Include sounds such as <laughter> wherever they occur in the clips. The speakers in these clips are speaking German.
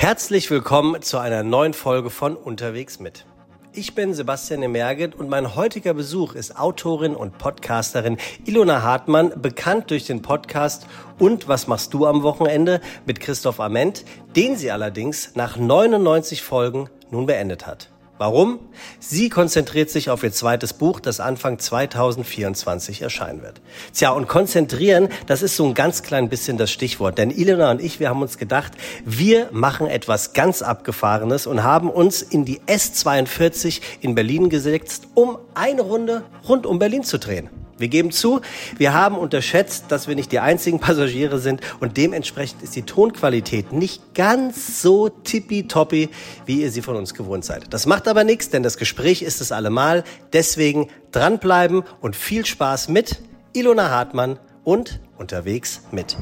Herzlich willkommen zu einer neuen Folge von Unterwegs mit. Ich bin Sebastian Emerget und mein heutiger Besuch ist Autorin und Podcasterin Ilona Hartmann, bekannt durch den Podcast Und was machst du am Wochenende mit Christoph Ament, den sie allerdings nach 99 Folgen nun beendet hat. Warum? Sie konzentriert sich auf ihr zweites Buch, das Anfang 2024 erscheinen wird. Tja, und konzentrieren, das ist so ein ganz klein bisschen das Stichwort. Denn Ilona und ich, wir haben uns gedacht, wir machen etwas ganz Abgefahrenes und haben uns in die S42 in Berlin gesetzt, um eine Runde rund um Berlin zu drehen. Wir geben zu, wir haben unterschätzt, dass wir nicht die einzigen Passagiere sind und dementsprechend ist die Tonqualität nicht ganz so tippitoppi, wie ihr sie von uns gewohnt seid. Das macht aber nichts, denn das Gespräch ist es allemal. Deswegen dranbleiben und viel Spaß mit Ilona Hartmann und unterwegs mit.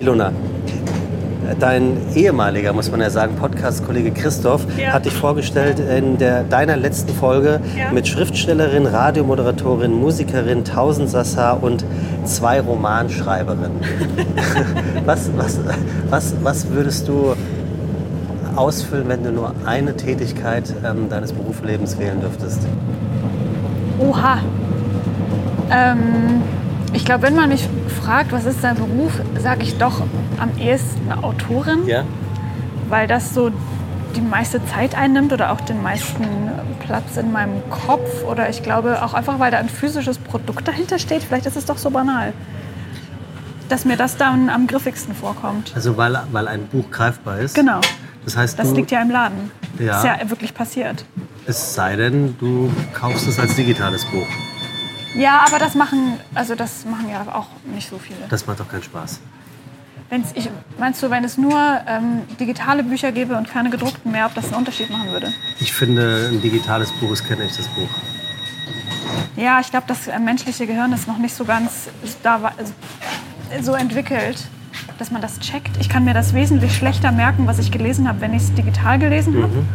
Ilona, Dein ehemaliger, muss man ja sagen, Podcast-Kollege Christoph ja. hat dich vorgestellt in der, deiner letzten Folge ja. mit Schriftstellerin, Radiomoderatorin, Musikerin, Tausendsassa und zwei Romanschreiberinnen. <laughs> was, was, was, was würdest du ausfüllen, wenn du nur eine Tätigkeit ähm, deines Berufslebens wählen dürftest? Oha. Ähm ich glaube, wenn man mich fragt, was ist dein Beruf, sage ich doch am ehesten Autorin. Ja. Weil das so die meiste Zeit einnimmt oder auch den meisten Platz in meinem Kopf. Oder ich glaube auch einfach, weil da ein physisches Produkt dahinter steht. Vielleicht ist es doch so banal, dass mir das dann am griffigsten vorkommt. Also weil, weil ein Buch greifbar ist? Genau. Das heißt, das liegt ja im Laden. Ja. Ist ja wirklich passiert. Es sei denn, du kaufst es als digitales Buch. Ja, aber das machen, also das machen ja auch nicht so viele. Das macht doch keinen Spaß. Wenn's, ich, meinst du, wenn es nur ähm, digitale Bücher gäbe und keine gedruckten mehr, ob das einen Unterschied machen würde? Ich finde, ein digitales Buch ist kein echtes Buch. Ja, ich glaube, das äh, menschliche Gehirn ist noch nicht so ganz da, also, so entwickelt, dass man das checkt. Ich kann mir das wesentlich schlechter merken, was ich gelesen habe, wenn ich es digital gelesen habe mhm.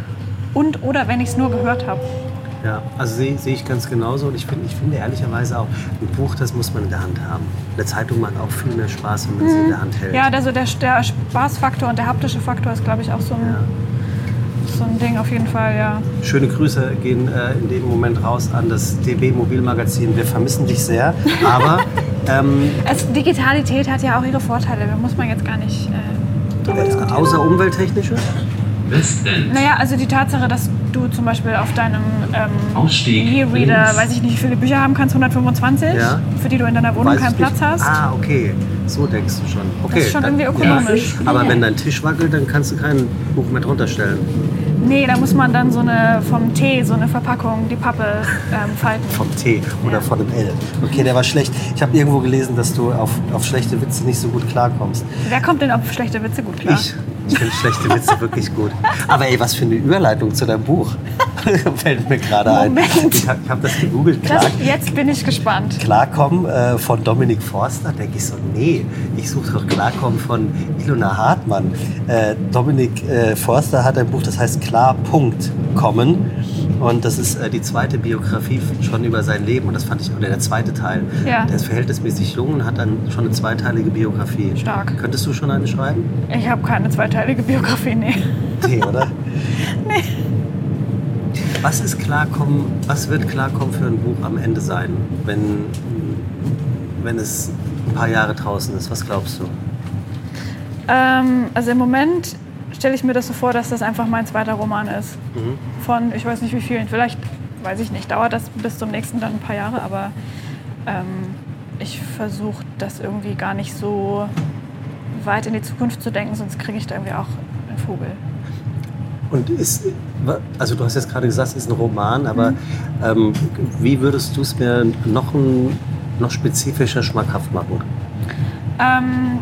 und oder wenn ich es nur gehört habe. Ja, also sehe seh ich ganz genauso. Und ich, find, ich finde ehrlicherweise auch, ein Buch, das muss man in der Hand haben. Eine Zeitung macht auch viel mehr Spaß, wenn man mhm. sie in der Hand hält. Ja, also der, der Spaßfaktor und der haptische Faktor ist, glaube ich, auch so ein, ja. so ein Ding auf jeden Fall, ja. Schöne Grüße gehen äh, in dem Moment raus an das DB Mobilmagazin. Wir vermissen dich sehr, aber... <laughs> ähm, es, Digitalität hat ja auch ihre Vorteile, da muss man jetzt gar nicht äh, diskutieren. Außer umwelttechnische? Westend. Naja, also die Tatsache, dass du zum Beispiel auf deinem ähm, E-Reader, weiß ich nicht, wie viele Bücher haben kannst, 125, ja. für die du in deiner Wohnung weiß keinen Platz hast. Ah, okay. So denkst du schon. Okay, das ist schon dann, irgendwie ökonomisch. Ja. Aber wenn dein Tisch wackelt, dann kannst du kein Buch mehr drunter stellen. Nee, da muss man dann so eine vom Tee, so eine Verpackung, die Pappe ähm, falten. Vom Tee oder ja. von dem L. Okay, der war schlecht. Ich habe irgendwo gelesen, dass du auf, auf schlechte Witze nicht so gut klarkommst. Wer kommt denn auf schlechte Witze gut klar? Ich. Ich finde schlechte Witze wirklich gut. Aber ey, was für eine Überleitung zu deinem Buch. <laughs> Fällt mir gerade ein. Ich habe hab das gegoogelt. Klar, das, jetzt bin ich gespannt. Klarkommen äh, von Dominik Forster. denke ich so, nee, ich suche doch Klarkommen von Ilona Hartmann. Äh, Dominik äh, Forster hat ein Buch, das heißt Klar, Punkt, kommen. Und das ist äh, die zweite Biografie schon über sein Leben. Und das fand ich, oder der zweite Teil. Ja. Der ist verhältnismäßig jung und hat dann schon eine zweiteilige Biografie. Stark. Könntest du schon eine schreiben? Ich habe keine zweiteilige Biografie, nee. <laughs> Nee, oder? <laughs> nee. Was ist Klarkommen, was wird Klarkommen für ein Buch am Ende sein, wenn, wenn es ein paar Jahre draußen ist? Was glaubst du? Ähm, also im Moment stelle ich mir das so vor, dass das einfach mein zweiter Roman ist. Mhm. Von, ich weiß nicht wie vielen, vielleicht, weiß ich nicht, dauert das bis zum nächsten dann ein paar Jahre, aber ähm, ich versuche das irgendwie gar nicht so weit in die Zukunft zu denken, sonst kriege ich da irgendwie auch einen Vogel. Und ist, also du hast jetzt gerade gesagt, es ist ein Roman, aber mhm. ähm, wie würdest du es mir noch, ein, noch spezifischer schmackhaft machen? Ähm,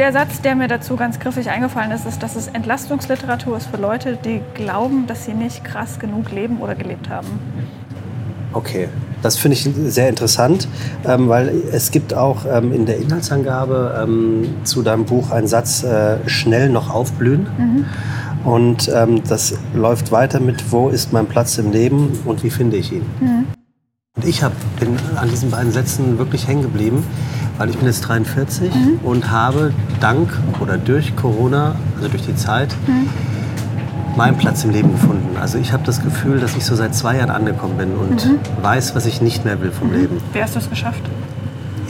der Satz, der mir dazu ganz griffig eingefallen ist, ist, dass es Entlastungsliteratur ist für Leute, die glauben, dass sie nicht krass genug leben oder gelebt haben. Okay, das finde ich sehr interessant, ähm, weil es gibt auch ähm, in der Inhaltsangabe ähm, zu deinem Buch einen Satz, äh, schnell noch aufblühen. Mhm. Und ähm, das läuft weiter mit, wo ist mein Platz im Leben und wie finde ich ihn? Mhm. Und ich hab, bin an diesen beiden Sätzen wirklich hängen geblieben, Weil ich bin jetzt 43 mhm. und habe dank oder durch Corona, also durch die Zeit, mhm. meinen Platz im Leben gefunden. Also ich habe das Gefühl, dass ich so seit zwei Jahren angekommen bin und mhm. weiß, was ich nicht mehr will vom mhm. Leben. Wie hast du es geschafft?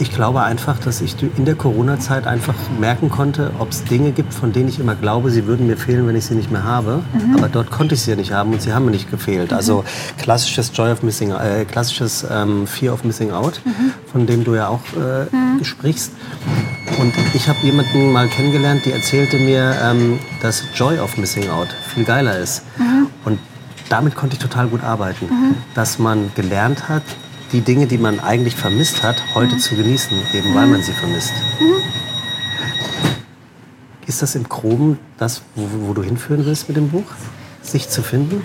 Ich glaube einfach, dass ich in der Corona-Zeit einfach merken konnte, ob es Dinge gibt, von denen ich immer glaube, sie würden mir fehlen, wenn ich sie nicht mehr habe. Mhm. Aber dort konnte ich sie ja nicht haben und sie haben mir nicht gefehlt. Mhm. Also klassisches Joy of Missing, äh, klassisches ähm, Fear of Missing Out, mhm. von dem du ja auch äh, mhm. sprichst. Und ich habe jemanden mal kennengelernt, die erzählte mir, ähm, dass Joy of Missing Out viel geiler ist. Mhm. Und damit konnte ich total gut arbeiten, mhm. dass man gelernt hat, die Dinge, die man eigentlich vermisst hat, heute mhm. zu genießen, eben weil man sie vermisst. Mhm. Ist das im Groben das, wo, wo, du hinführen willst mit dem Buch? Sich zu finden?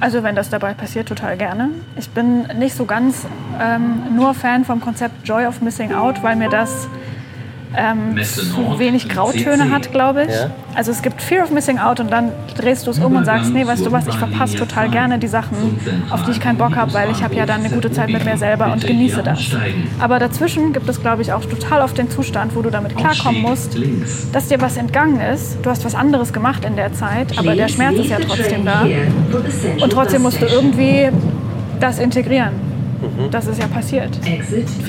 Also wenn das dabei passiert, total gerne. Ich bin nicht so ganz ähm, nur Fan vom Konzept Joy of Missing Out, weil mir das ähm, zu wenig Grautöne hat, glaube ich. Ja. Also es gibt Fear of Missing Out und dann drehst du es um und sagst, nee, weißt du was, ich verpasse total gerne die Sachen, auf die ich keinen Bock habe, weil ich habe ja dann eine gute Zeit mit mir selber und genieße das. Aber dazwischen gibt es, glaube ich, auch total oft den Zustand, wo du damit klarkommen musst, dass dir was entgangen ist. Du hast was anderes gemacht in der Zeit, aber der Schmerz ist ja trotzdem da. Und trotzdem musst du irgendwie das integrieren. Mhm. Das ist ja passiert.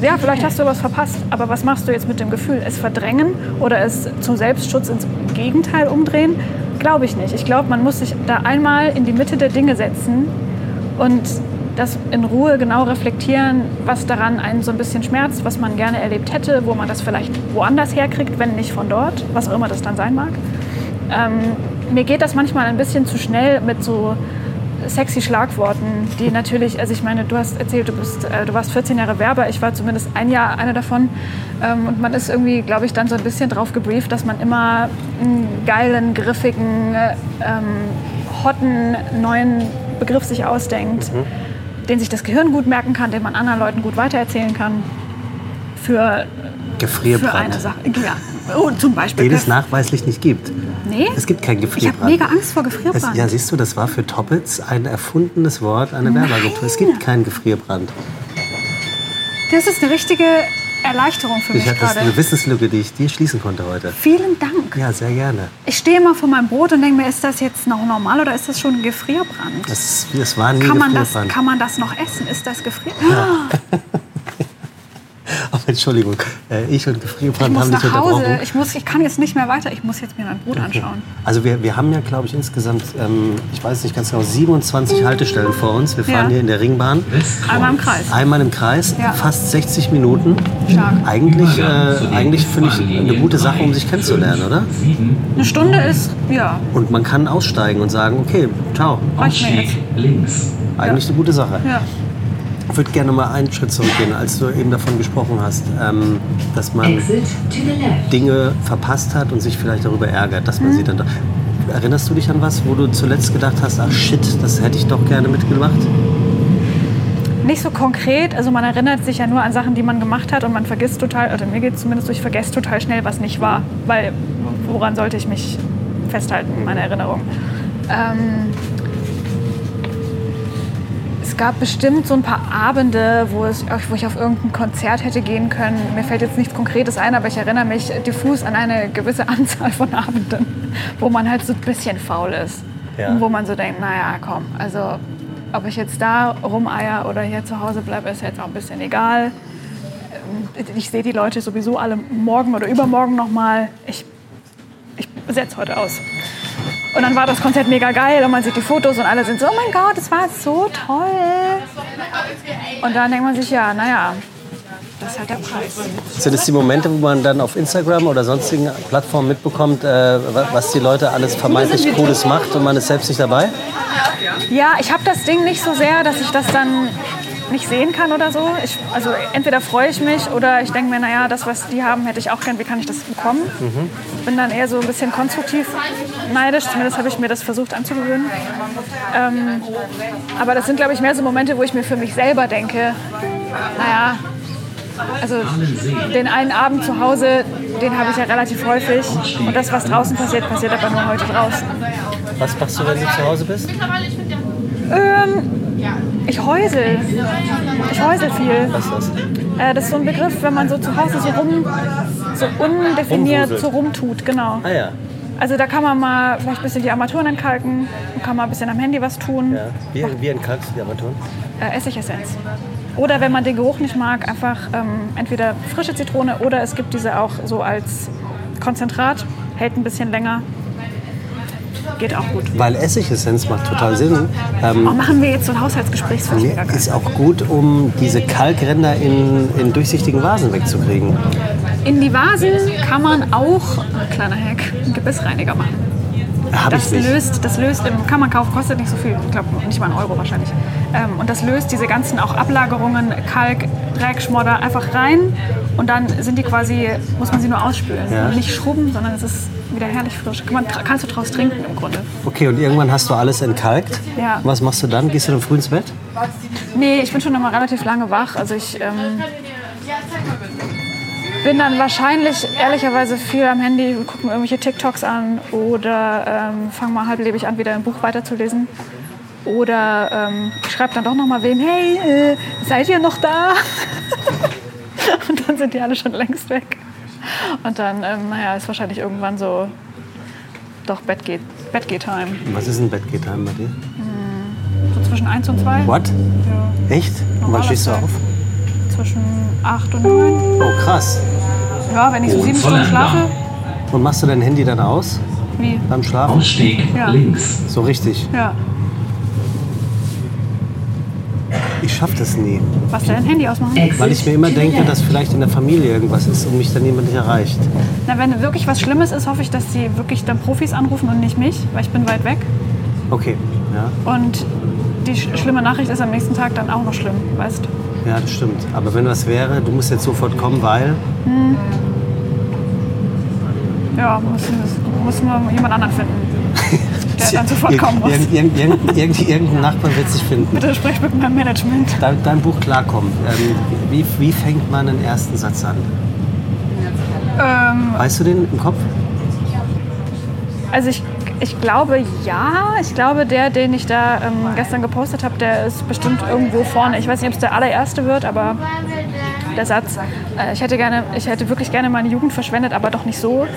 Ja, vielleicht hast du was verpasst, aber was machst du jetzt mit dem Gefühl? Es verdrängen oder es zum Selbstschutz ins Gegenteil umdrehen? Glaube ich nicht. Ich glaube, man muss sich da einmal in die Mitte der Dinge setzen und das in Ruhe genau reflektieren, was daran einen so ein bisschen schmerzt, was man gerne erlebt hätte, wo man das vielleicht woanders herkriegt, wenn nicht von dort, was auch immer das dann sein mag. Ähm, mir geht das manchmal ein bisschen zu schnell mit so sexy Schlagworten, die natürlich, also ich meine, du hast erzählt, du, bist, äh, du warst 14 Jahre Werber, ich war zumindest ein Jahr einer davon. Ähm, und man ist irgendwie, glaube ich, dann so ein bisschen drauf gebrieft, dass man immer einen geilen, griffigen, ähm, hotten, neuen Begriff sich ausdenkt, mhm. den sich das Gehirn gut merken kann, den man anderen Leuten gut weitererzählen kann. Für, für eine Sache. Ja. Oh, zum Beispiel. Den es nachweislich nicht gibt. Nee? Es gibt kein Gefrierbrand. Ich habe mega Angst vor Gefrierbrand. Es, ja, siehst du, das war für Toppets ein erfundenes Wort, eine Werbeagentur. Es gibt keinen Gefrierbrand. Das ist eine richtige Erleichterung für mich gerade. Das ist eine Wissenslücke, die ich dir schließen konnte heute. Vielen Dank. Ja, sehr gerne. Ich stehe immer vor meinem Brot und denke mir, ist das jetzt noch normal oder ist das schon ein Gefrierbrand? Das, das war nie kann man Gefrierbrand. Das, kann man das noch essen? Ist das Gefrierbrand? Ja. Aber <laughs> Entschuldigung, äh, ich und Gefrierbrand haben dich unterbrochen. Ich, muss, ich kann jetzt nicht mehr weiter. Ich muss jetzt mir mein Brot anschauen. Also wir, wir haben ja, glaube ich, insgesamt, ähm, ich weiß nicht ganz genau, 27 Haltestellen vor uns. Wir fahren ja. hier in der Ringbahn. Einmal im Kreis. Einmal im Kreis, ja. fast 60 Minuten. Stark. Eigentlich, äh, eigentlich finde ich eine gute Sache, um sich kennenzulernen, oder? Eine Stunde ist, ja. Und man kann aussteigen und sagen, okay, ciao. Reicht mir jetzt. Links. Eigentlich ja. eine gute Sache. Ja. Ich würde gerne mal einen Schritt zurückgehen, als du eben davon gesprochen hast, ähm, dass man Dinge verpasst hat und sich vielleicht darüber ärgert, dass man mhm. sie dann. Erinnerst du dich an was, wo du zuletzt gedacht hast, ach shit, das hätte ich doch gerne mitgemacht? Nicht so konkret, also man erinnert sich ja nur an Sachen, die man gemacht hat und man vergisst total, oder mir geht es zumindest so, ich vergesse total schnell, was nicht war, weil woran sollte ich mich festhalten in meiner Erinnerung? Ähm, gab bestimmt so ein paar Abende, wo, es, wo ich auf irgendein Konzert hätte gehen können. Mir fällt jetzt nichts Konkretes ein, aber ich erinnere mich diffus an eine gewisse <laughs> Anzahl von Abenden, wo man halt so ein bisschen faul ist. Ja. Und wo man so denkt, naja, komm, also ob ich jetzt da rumeier oder hier zu Hause bleibe, ist jetzt auch ein bisschen egal. Ich sehe die Leute sowieso alle morgen oder übermorgen nochmal. Ich, ich setze heute aus. Und dann war das Konzert mega geil und man sieht die Fotos und alle sind so, oh mein Gott, das war so toll. Und dann denkt man sich, ja, naja, das ist halt der Preis. Sind es die Momente, wo man dann auf Instagram oder sonstigen Plattformen mitbekommt, äh, was die Leute alles vermeintlich Cooles macht und man ist selbst nicht dabei? Ja, ich habe das Ding nicht so sehr, dass ich das dann nicht sehen kann oder so. Ich, also entweder freue ich mich oder ich denke mir, naja, das, was die haben, hätte ich auch gern. Wie kann ich das bekommen? Mhm. Bin dann eher so ein bisschen konstruktiv neidisch. Zumindest habe ich mir das versucht anzugewöhnen. Ähm, aber das sind, glaube ich, mehr so Momente, wo ich mir für mich selber denke, naja, also den einen Abend zu Hause, den habe ich ja relativ häufig. Und das, was draußen passiert, passiert aber nur heute draußen. Was machst du, wenn du zu Hause bist? Ähm, Ich häusel. Ich häusel viel. Was ist das? Äh, das ist so ein Begriff, wenn man so zu Hause so rum, so undefiniert Rumwuselt. so rumtut, genau. Ah ja. Also da kann man mal vielleicht ein bisschen die Armaturen entkalken, man kann mal ein bisschen am Handy was tun. ja. Wie, wie entkalkst du die Armaturen? Äh, Essigessenz. Oder wenn man den Geruch nicht mag, einfach ähm, entweder frische Zitrone oder es gibt diese auch so als Konzentrat, hält ein bisschen länger. Geht auch gut. Weil Essigessenz macht total Sinn. Ähm, Oh, machen wir jetzt so ein Haushaltsgespräch, ist auch gut, um diese Kalkränder in, in durchsichtigen Vasen wegzukriegen. In die Vasen kann man auch, kleiner Hack, einen Gebissreiniger machen. Hab Das löst, das löst, im- kann man kaufen, kostet nicht so viel, ich glaube nicht mal einen Euro wahrscheinlich. Ähm, und das löst diese ganzen auch Ablagerungen, Kalk, Dreck, Schmodder einfach rein und dann sind die quasi, muss man sie nur ausspülen. Ja. Nicht schrubben, sondern es ist wieder herrlich frisch. Kann man, kannst du draus trinken im Grunde. Okay, und irgendwann hast du alles entkalkt. Ja. Was machst du dann? Gehst du dann früh ins Bett? Nee, ich bin schon immer relativ lange wach. Also ich ähm, bin dann wahrscheinlich ehrlicherweise viel am Handy, gucke mir irgendwelche TikToks an oder ähm, fange mal halblebig an, wieder ein Buch weiterzulesen. Oder ähm, ich schreibe dann doch noch mal wem, hey, äh, seid ihr noch da? <laughs> Und dann sind die alle schon längst weg. <laughs> Und dann, ähm, naja, ist wahrscheinlich irgendwann so, doch, Bett geht, Bett geht time. Was ist ein Bettgeh-Time bei dir? So zwischen 1 und 2. What? Ja, Echt? Und wann stehst du auf? zwischen 8 und 9. Oh, krass. Ja, wenn ich so sieben Stunden schlafe, Und machst du dein Handy dann aus wie? beim Schlafen? Ausstieg Ja. links. So richtig. Ja. Ich schaff das nie. Was dein Handy ausmachen? Weil ich mir immer denke, dass vielleicht in der Familie irgendwas ist und mich dann jemand nicht erreicht. Na, wenn wirklich was Schlimmes ist, hoffe ich, dass sie wirklich dann Profis anrufen und nicht mich, weil ich bin weit weg. Okay, ja, Und die sch schlimme Nachricht ist am nächsten Tag dann auch noch schlimm, weißt ja, das stimmt. Aber wenn was wäre, du musst jetzt sofort kommen, weil. Ja, müssen, müssen wir jemand anderen finden, <laughs> der dann sofort kommen muss. Irgend, irgend, irgend, irgend, irgendein Nachbar wird sich finden. Bitte sprich mit meinem Management. Dein, dein Buch klarkommen. Ähm, wie, wie fängt man den ersten Satz an? Ähm, Weißt du den im Kopf? Also ich, ich glaube ja. Ich glaube, der, den ich da ähm, gestern gepostet habe, der ist bestimmt irgendwo vorne. Ich weiß nicht, ob es der allererste wird, aber der Satz, äh, ich, hätte gerne, ich hätte wirklich gerne meine Jugend verschwendet, aber doch nicht so,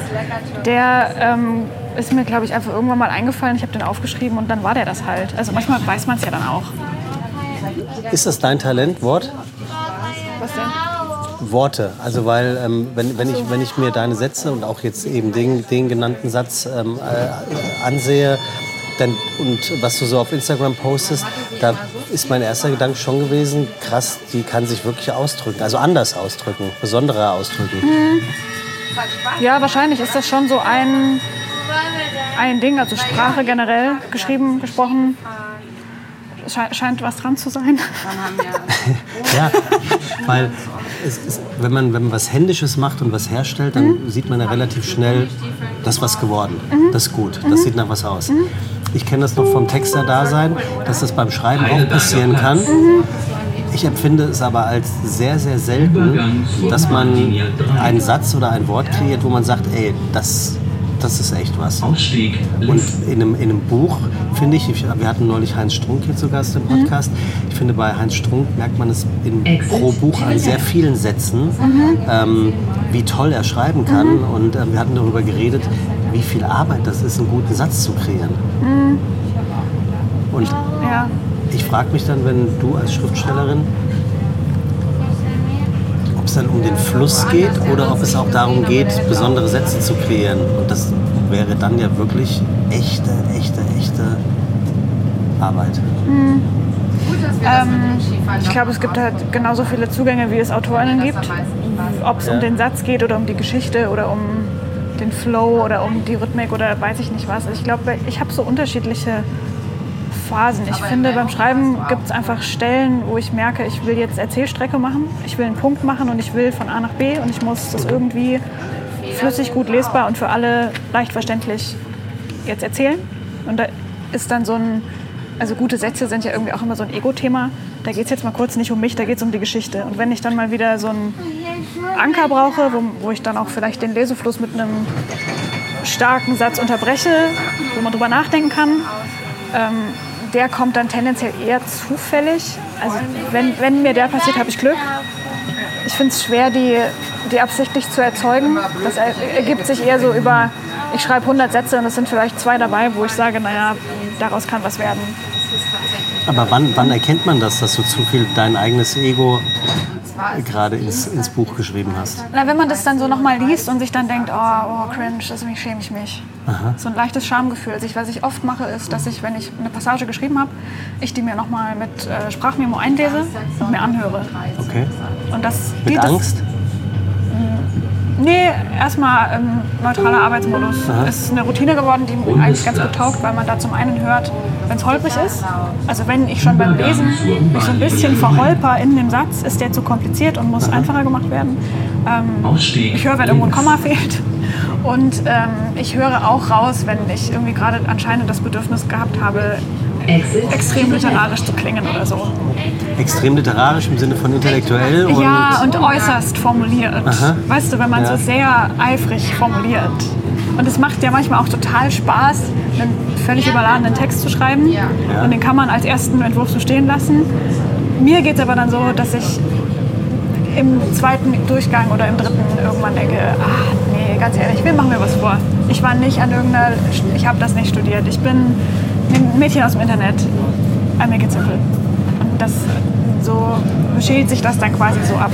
der ähm, ist mir, glaube ich, einfach irgendwann mal eingefallen. Ich habe den aufgeschrieben und dann war der das halt. Also manchmal weiß man es ja dann auch. Ist das dein Talent, Wort? Was denn? Worte. Also weil, ähm, wenn, wenn, ich, wenn ich mir deine Sätze und auch jetzt eben den, den genannten Satz ähm, äh, ansehe dann, und was du so auf Instagram postest, da ist mein erster Gedanke schon gewesen, krass, die kann sich wirklich ausdrücken. Also anders ausdrücken, besonderer ausdrücken. Ja, wahrscheinlich ist das schon so ein, ein Ding, also Sprache generell, geschrieben, gesprochen. Sche scheint was dran zu sein. <laughs> Ja, weil es ist, wenn, man, wenn man was Händisches macht und was herstellt, dann sieht man ja relativ schnell, das ist was geworden, das ist gut, das sieht nach was aus. Ich kenne das noch vom Texter-Dasein, dass das beim Schreiben auch passieren kann. Ich empfinde es aber als sehr, sehr selten, dass man einen Satz oder ein Wort kreiert, wo man sagt, ey, das, das ist echt was. Und in einem, in einem Buch, finde ich, wir hatten neulich Heinz Strunk hier zu Gast im Podcast. Ich finde, bei Heinz Strunk merkt man es in, pro Buch an sehr vielen Sätzen, ähm, wie toll er schreiben kann. Und ähm, wir hatten darüber geredet, wie viel Arbeit das ist, einen guten Satz zu kreieren. Und Ja. ich frage mich dann, wenn du als Schriftstellerin, ob es dann um den Fluss geht oder ob es auch darum geht, besondere Sätze zu kreieren. Und das wäre dann ja wirklich echte, echte, echte Arbeit. Ähm, ich glaube, es gibt halt genauso viele Zugänge, wie es AutorInnen gibt. Ob es Ja. um den Satz geht oder um die Geschichte oder um den Flow oder um die Rhythmik oder weiß ich nicht was. Ich glaube, ich habe so unterschiedliche Phasen. Ich finde, beim Schreiben gibt es einfach Stellen, wo ich merke, ich will jetzt Erzählstrecke machen, ich will einen Punkt machen und ich will von A nach B und ich muss das irgendwie flüssig, gut lesbar und für alle leicht verständlich jetzt erzählen. Und da ist dann so ein, also gute Sätze sind ja irgendwie auch immer so ein Ego-Thema. Da geht es jetzt mal kurz nicht um mich, da geht es um die Geschichte. Und wenn ich dann mal wieder so einen Anker brauche, wo, wo ich dann auch vielleicht den Lesefluss mit einem starken Satz unterbreche, wo man drüber nachdenken kann, ähm, der kommt dann tendenziell eher zufällig. Also wenn, wenn mir der passiert, habe ich Glück. Ich finde es schwer, die, die absichtlich zu erzeugen. Das ergibt sich eher so über, ich schreibe 100 Sätze und es sind vielleicht zwei dabei, wo ich sage, naja, daraus kann was werden. Aber wann, wann erkennt man das, dass du zu viel dein eigenes Ego gerade ins, ins Buch geschrieben hast? Na, wenn man das dann so nochmal liest und sich dann denkt, oh, oh cringe, deswegen schäme ich mich. Aha. So ein leichtes Schamgefühl. Also ich, was ich oft mache, ist, dass ich, wenn ich eine Passage geschrieben habe, ich die mir nochmal mit äh, Sprachmemo einlese und mir anhöre. Okay. Und das mit Angst? Das, Nee, erstmal ähm, neutraler Arbeitsmodus. Aha. ist eine Routine geworden, die mir eigentlich ganz gut taugt, weil man da zum einen hört, wenn es holprig ist. Also wenn ich schon beim Lesen mich so ein bisschen verholper in dem Satz, ist der zu kompliziert und muss Aha. einfacher gemacht werden. Ähm, ich höre, wenn irgendwo ein Komma fehlt. Und ähm, ich höre auch raus, wenn ich irgendwie gerade anscheinend das Bedürfnis gehabt habe, extrem literarisch zu klingen oder so. Extrem literarisch im Sinne von intellektuell? Und ja, und äußerst formuliert. Aha. Weißt du, wenn man ja. so sehr eifrig formuliert. Und es macht ja manchmal auch total Spaß, einen völlig überladenen Text zu schreiben. Ja. Und den kann man als ersten Entwurf so stehen lassen. Mir geht es aber dann so, dass ich im zweiten Durchgang oder im dritten irgendwann denke, ach nee, ganz ehrlich, wir machen mir was vor. Ich war nicht an irgendeiner, ich habe das nicht studiert. Ich bin ein Mädchen aus dem Internet. Make it simple. Und das, so schält sich das dann quasi so ab.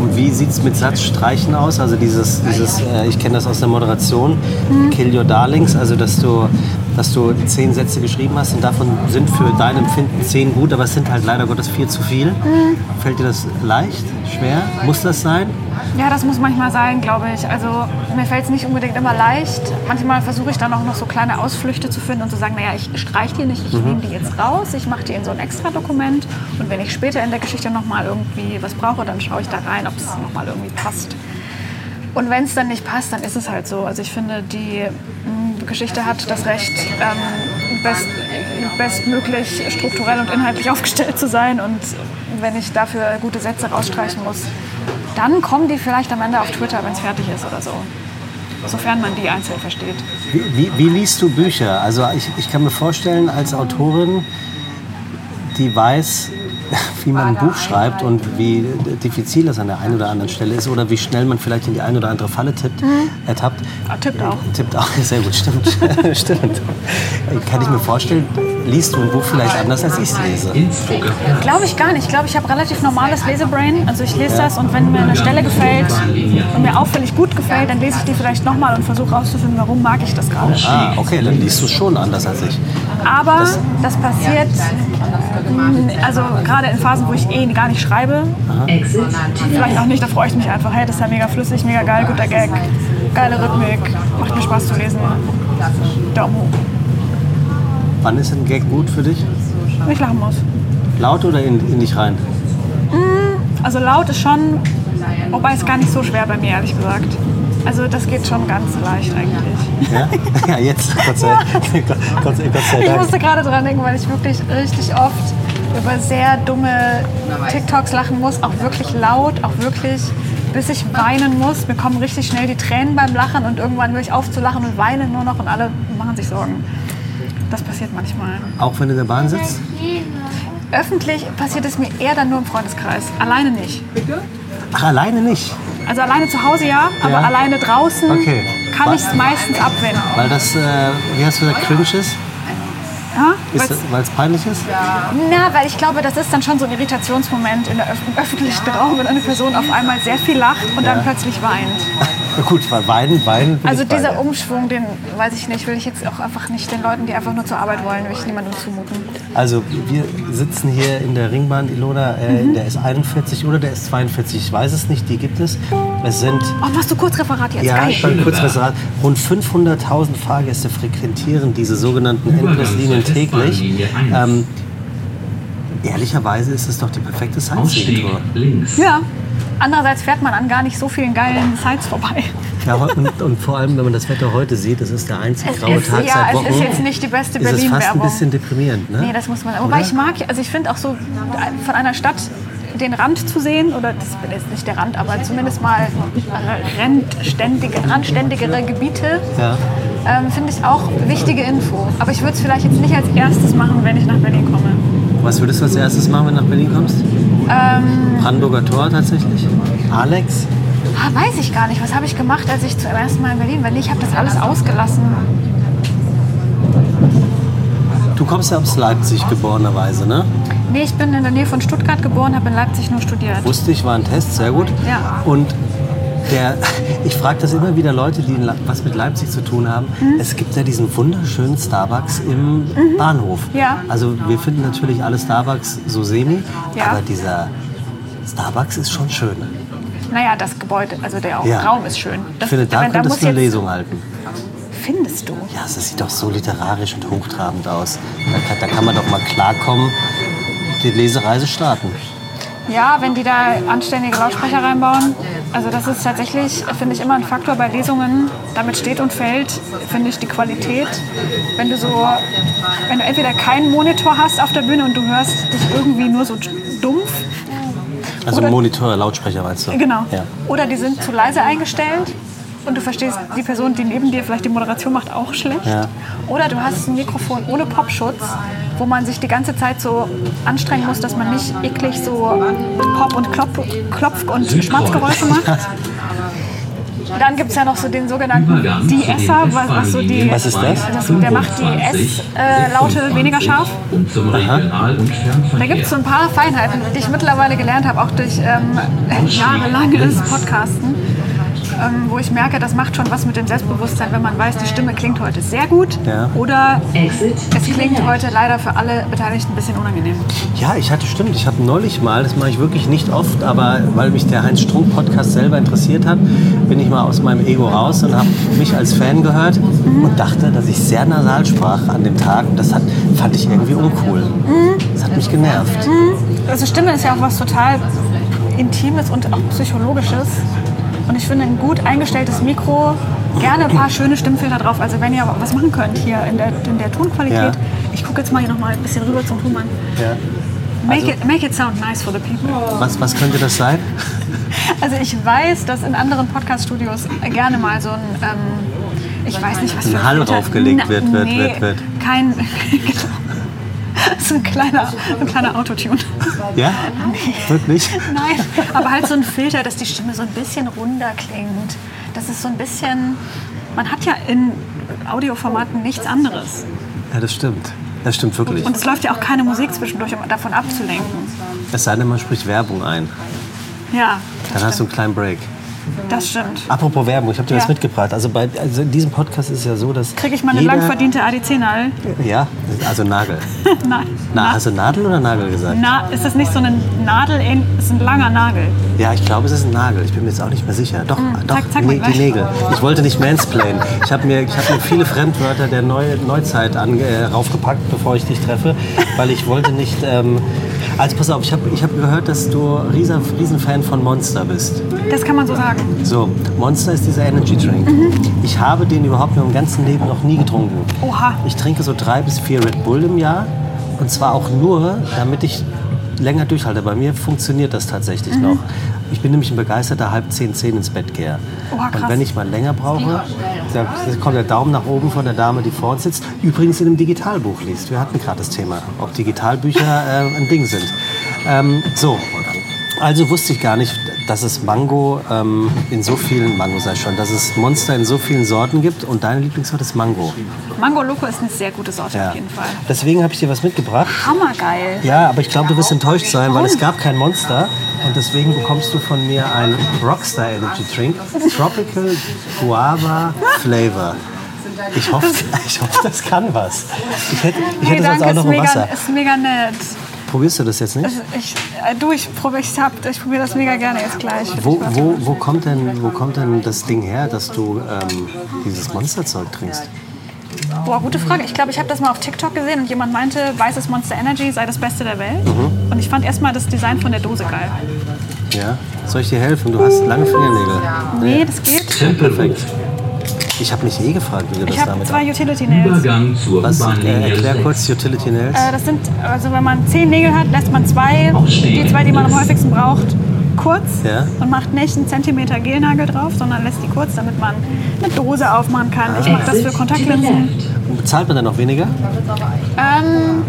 Und wie sieht es mit Satzstreichen aus? Also dieses, dieses äh, ich kenne das aus der Moderation, mhm. Kill Your Darlings, also dass du, dass du zehn Sätze geschrieben hast und davon sind für dein Empfinden zehn gut, aber es sind halt leider Gottes vier zu viel. Mhm. Fällt dir das leicht, schwer? Muss das sein? Ja, das muss manchmal sein, glaube ich. Also mir fällt es nicht unbedingt immer leicht. Manchmal versuche ich dann auch noch so kleine Ausflüchte zu finden und zu sagen, naja, ich streiche die nicht, ich mhm. nehme die jetzt raus, ich mache die in so ein extra Dokument und wenn ich später in der Geschichte nochmal irgendwie was brauche, dann schaue ich da rein, ob es nochmal irgendwie passt. Und wenn es dann nicht passt, dann ist es halt so. Also ich finde, die mh, Geschichte hat das Recht, ähm, best, bestmöglich strukturell und inhaltlich <laughs> aufgestellt zu sein. Und wenn ich dafür gute Sätze rausstreichen muss, dann kommen die vielleicht am Ende auf Twitter, wenn es fertig ist oder so. Sofern man die einzeln versteht. Wie, wie, wie liest du Bücher? Also ich, ich kann mir vorstellen, als Autorin, die weiß, <laughs> wie man ein Buch schreibt und wie diffizil das an der einen oder anderen Stelle ist oder wie schnell man vielleicht in die eine oder andere Falle tippt, mhm. ertappt. Ah, tippt auch. Tippt auch, <laughs> sehr gut, stimmt. <laughs> stimmt. Kann ich mir vorstellen, liest du ein Buch vielleicht anders, als ich es lese? Glaube ich gar nicht. Ich glaube, ich habe relativ normales Lesebrain. Also ich lese das und wenn mir eine Stelle gefällt und mir auffällig gut gefällt, dann lese ich die vielleicht nochmal und versuche herauszufinden, warum mag ich das gerade. Ah, okay, dann liest du schon anders als ich. Aber das, das passiert also gerade in Phasen, wo ich eh gar nicht schreibe. Vielleicht auch nicht, da freue ich mich einfach. Hey, das ist ja mega flüssig, mega geil, guter Gag, geile Rhythmik, macht mir Spaß zu lesen. Daumen hoch. Wann ist ein Gag gut für dich? Wenn ich lachen muss. Laut oder in, in dich rein? Mm, also laut ist schon, wobei es gar nicht so schwer bei mir, ehrlich gesagt. Also das geht schon ganz leicht eigentlich. Ja, <laughs> ja jetzt, <laughs> Gott sei, Gott, Gott, Gott sei Dank. Ich musste gerade dran denken, weil ich wirklich richtig oft über sehr dumme TikToks lachen muss, auch wirklich laut, auch wirklich bis ich weinen muss. Mir kommen richtig schnell die Tränen beim Lachen und irgendwann höre ich auf zu lachen und weine nur noch und alle machen sich Sorgen. Das passiert manchmal. Auch wenn du in der Bahn sitzt? Öffentlich passiert es mir eher dann nur im Freundeskreis. Alleine nicht. Ach, alleine nicht? Also alleine zu Hause ja, aber ja. alleine draußen okay. kann ich es meistens abwenden. Weil das, äh, wie hast du gesagt, cringe ist? Weil es peinlich ist? Na, weil ich glaube, das ist dann schon so ein Irritationsmoment in der Öf im öffentlichen Raum, wenn eine Person auf einmal sehr viel lacht und ja. dann plötzlich weint. Gut, weil weinen, weinen. Also dieser. Umschwung, den weiß ich nicht, will ich jetzt auch einfach nicht den Leuten, die einfach nur zur Arbeit wollen, will ich niemandem zumuten. Also wir sitzen hier in der Ringbahn Ilona, äh, mhm. in der S41 oder der S42, ich weiß es nicht, die gibt es. Es sind... Oh, machst du Kurzreferat jetzt? Ja, Geil. beim Kurzreferat. Rund 500.000 Fahrgäste frequentieren diese sogenannten Endlesslinien täglich. Ähm, ehrlicherweise ist es doch die perfekte Sightseeing-Tour. Ja. Andererseits fährt man an gar nicht so vielen geilen Sites vorbei. Ja, und, und, vor allem, wenn man das Wetter heute sieht, es ist der einzige graue ist, Tag ja, seit Wochen. Es ist jetzt nicht die beste Berlin-Werbung. Es ist fast ein bisschen deprimierend, ne? Nee, das muss man. Wobei ich mag, also ich finde auch so von einer Stadt den Rand zu sehen, oder das ist nicht der Rand, aber zumindest mal randständige, randständigere Gebiete. Ja. Ähm, Finde ich auch wichtige Info. Aber ich würde es vielleicht jetzt nicht als erstes machen, wenn ich nach Berlin komme. Was würdest du als erstes machen, wenn du nach Berlin kommst? Ähm, Brandenburger Tor tatsächlich? Alex? ah, weiß ich gar nicht. Was habe ich gemacht, als ich zum ersten Mal in Berlin war? Nee, ich habe das alles ausgelassen. Du kommst ja aus Leipzig geborenerweise, ne? Nee, ich bin in der Nähe von Stuttgart geboren, habe in Leipzig nur studiert. Wusste ich, war ein Test, sehr gut. Ja. Und der, ich frage das immer wieder Leute, die was mit Leipzig zu tun haben. Mhm. Es gibt ja diesen wunderschönen Starbucks im mhm. Bahnhof. Ja. Also wir finden natürlich alle Starbucks so semi, Ja. aber dieser Starbucks ist schon schön. Naja, das Gebäude, also der Ja. Raum ist schön. Das, Ich finde, da könntest muss du eine Lesung halten. Findest du? Ja, das sieht doch so literarisch und hochtrabend aus. Da kann, da kann man doch mal klarkommen, die Lesereise starten. Ja, wenn die da anständige Lautsprecher reinbauen. Also das ist tatsächlich, finde ich, immer ein Faktor bei Lesungen. Damit steht und fällt, finde ich, die Qualität. Wenn du so, wenn du entweder keinen Monitor hast auf der Bühne und du hörst dich irgendwie nur so dumpf. Also Oder- Monitor, Lautsprecher meinst du? Genau. Ja. Oder die sind zu leise eingestellt und du verstehst die Person, die neben dir vielleicht die Moderation macht, auch schlecht. Ja. Oder du hast ein Mikrofon ohne Popschutz, wo man sich die ganze Zeit so anstrengen muss, dass man nicht eklig so Pop- und Klopf, Klopf und Schmatzgeräusche macht. Dann gibt es ja noch so den sogenannten De-Esser, was, was so die, Was ist das? der macht die S-Laute weniger scharf. Da gibt es so ein paar Feinheiten, die ich mittlerweile gelernt habe, auch durch ähm, jahrelanges Podcasten, ähm, wo ich merke, das macht schon was mit dem Selbstbewusstsein, wenn man weiß, die Stimme klingt heute sehr gut Ja. oder es klingt heute leider für alle Beteiligten ein bisschen unangenehm. Ja, ich hatte stimmt. Ich habe neulich mal, das mache ich wirklich nicht oft, aber weil mich der Heinz Strunk Podcast selber interessiert hat, bin ich mal aus meinem Ego raus und habe mich als Fan gehört und dachte, dass ich sehr nasal sprach an dem Tag. Und das hat, fand ich irgendwie uncool. Das hat mich genervt. Also Stimme ist ja auch was total Intimes und auch Psychologisches. Und ich finde ein gut eingestelltes Mikro, gerne ein paar schöne Stimmfilter drauf. Also wenn ihr was machen könnt hier in der, in der Tonqualität. Ja. Ich gucke jetzt mal hier noch mal ein bisschen rüber zum Tonmann. Ja. Make, Also- it, make it sound nice for the people. Was, was könnte das sein? <laughs> Also ich weiß, dass in anderen Podcast-Studios gerne mal so ein, ähm, ich weiß nicht, was Ein für Hall Filter- draufgelegt wird, wird, nee, wird, wird. Kein, <laughs> <laughs> so ein kleiner, ein kleiner Autotune. Ja? Wirklich? Nein, aber halt so ein Filter, dass die Stimme so ein bisschen runder klingt. Das ist so ein bisschen, man hat ja in Audioformaten nichts anderes. Ja, das stimmt. Das stimmt wirklich. Und es läuft ja auch keine Musik zwischendurch, um davon abzulenken. Es sei denn, man spricht Werbung ein. Ja, Dann das hast du einen stimmt. kleinen Break. Das stimmt. Apropos Werbung, ich habe dir Ja. was mitgebracht. Also, bei, also in diesem Podcast ist es ja so, dass. Kriege ich mal eine jeder- lang verdiente ADC-Nadel? Ja, also Nagel. <laughs> Nein. Na, hast du Nadel oder Nagel gesagt? Na, ist das nicht so eine Nadel? ist ein langer Nagel. Ja, ich glaube, es ist ein Nagel. Ich bin mir jetzt auch nicht mehr sicher. Doch, doch zeig- zeig mal nee, die. Nägel. Ich wollte nicht mansplainen. Ich habe mir, ich hab mir viele Fremdwörter der Neu Neuzeit an, äh, raufgepackt, bevor ich dich treffe, weil ich wollte nicht... Ähm, also pass auf, ich habe ich hab gehört, dass du riesen, riesen Fan von Monster bist. Das kann man so sagen. So, Monster ist dieser Energy Drink. Ich habe den überhaupt in meinem ganzen Leben noch nie getrunken. Oha. Ich trinke so drei bis vier Red Bull im Jahr. Und zwar auch nur, damit ich länger durchhalte. Bei mir funktioniert das tatsächlich noch. Ich bin nämlich ein begeisterter halb zehn, zehn ins Bett geher. Oha, krass. Und wenn ich mal länger brauche, da kommt der Daumen nach oben von der Dame, die vor uns sitzt. Übrigens in einem Digitalbuch liest. Wir hatten gerade das Thema, ob Digitalbücher äh, ein Ding sind. Ähm, so, also wusste ich gar nicht, dass es Mango ähm, in so vielen, Mango sei schon, dass es Monster in so vielen Sorten gibt. Und deine Lieblingssorte ist Mango. Mango Loco ist eine sehr gute Sorte Ja. auf jeden Fall. Deswegen habe ich dir was mitgebracht. Hammergeil. Ja, aber ich glaube, du wirst enttäuscht sein, weil es gab kein Monster. Und deswegen bekommst du von mir einen Rockstar Energy Drink. Tropical Guava Flavor. Ich hoffe, <laughs> ich hoffe, das kann was. Ich hätte, ich hätte sonst danke, auch noch ein Wasser. ist mega nett. Probierst du das jetzt nicht? Ich, äh, du, ich probiere ich hab, ich probier das mega gerne jetzt gleich. Wo, wo, wo, kommt denn, wo kommt denn das Ding her, dass du ähm, dieses Monsterzeug trinkst? Boah, gute Frage. Ich glaube, ich habe das mal auf TikTok gesehen und jemand meinte, weißes Monster Energy sei das Beste der Welt. Mhm. Und ich fand erstmal das Design von der Dose geil. Ja? Soll ich dir helfen? Du hast lange Fingernägel. Nee, das geht. Perfekt. Ich habe mich eh gefragt, wie du das Ich habe damit zwei Utility Nails. Übergang zur Was, äh, erklär 6. kurz Utility Nails. Äh, das sind, also wenn man zehn Nägel hat, lässt man zwei, die zwei, die man am häufigsten braucht, kurz ja. und macht nicht einen Zentimeter Gelnagel drauf, sondern lässt die kurz, damit man eine Dose aufmachen kann. Ich mache das für Kontaktlinsen. Und bezahlt man dann noch weniger? Ähm,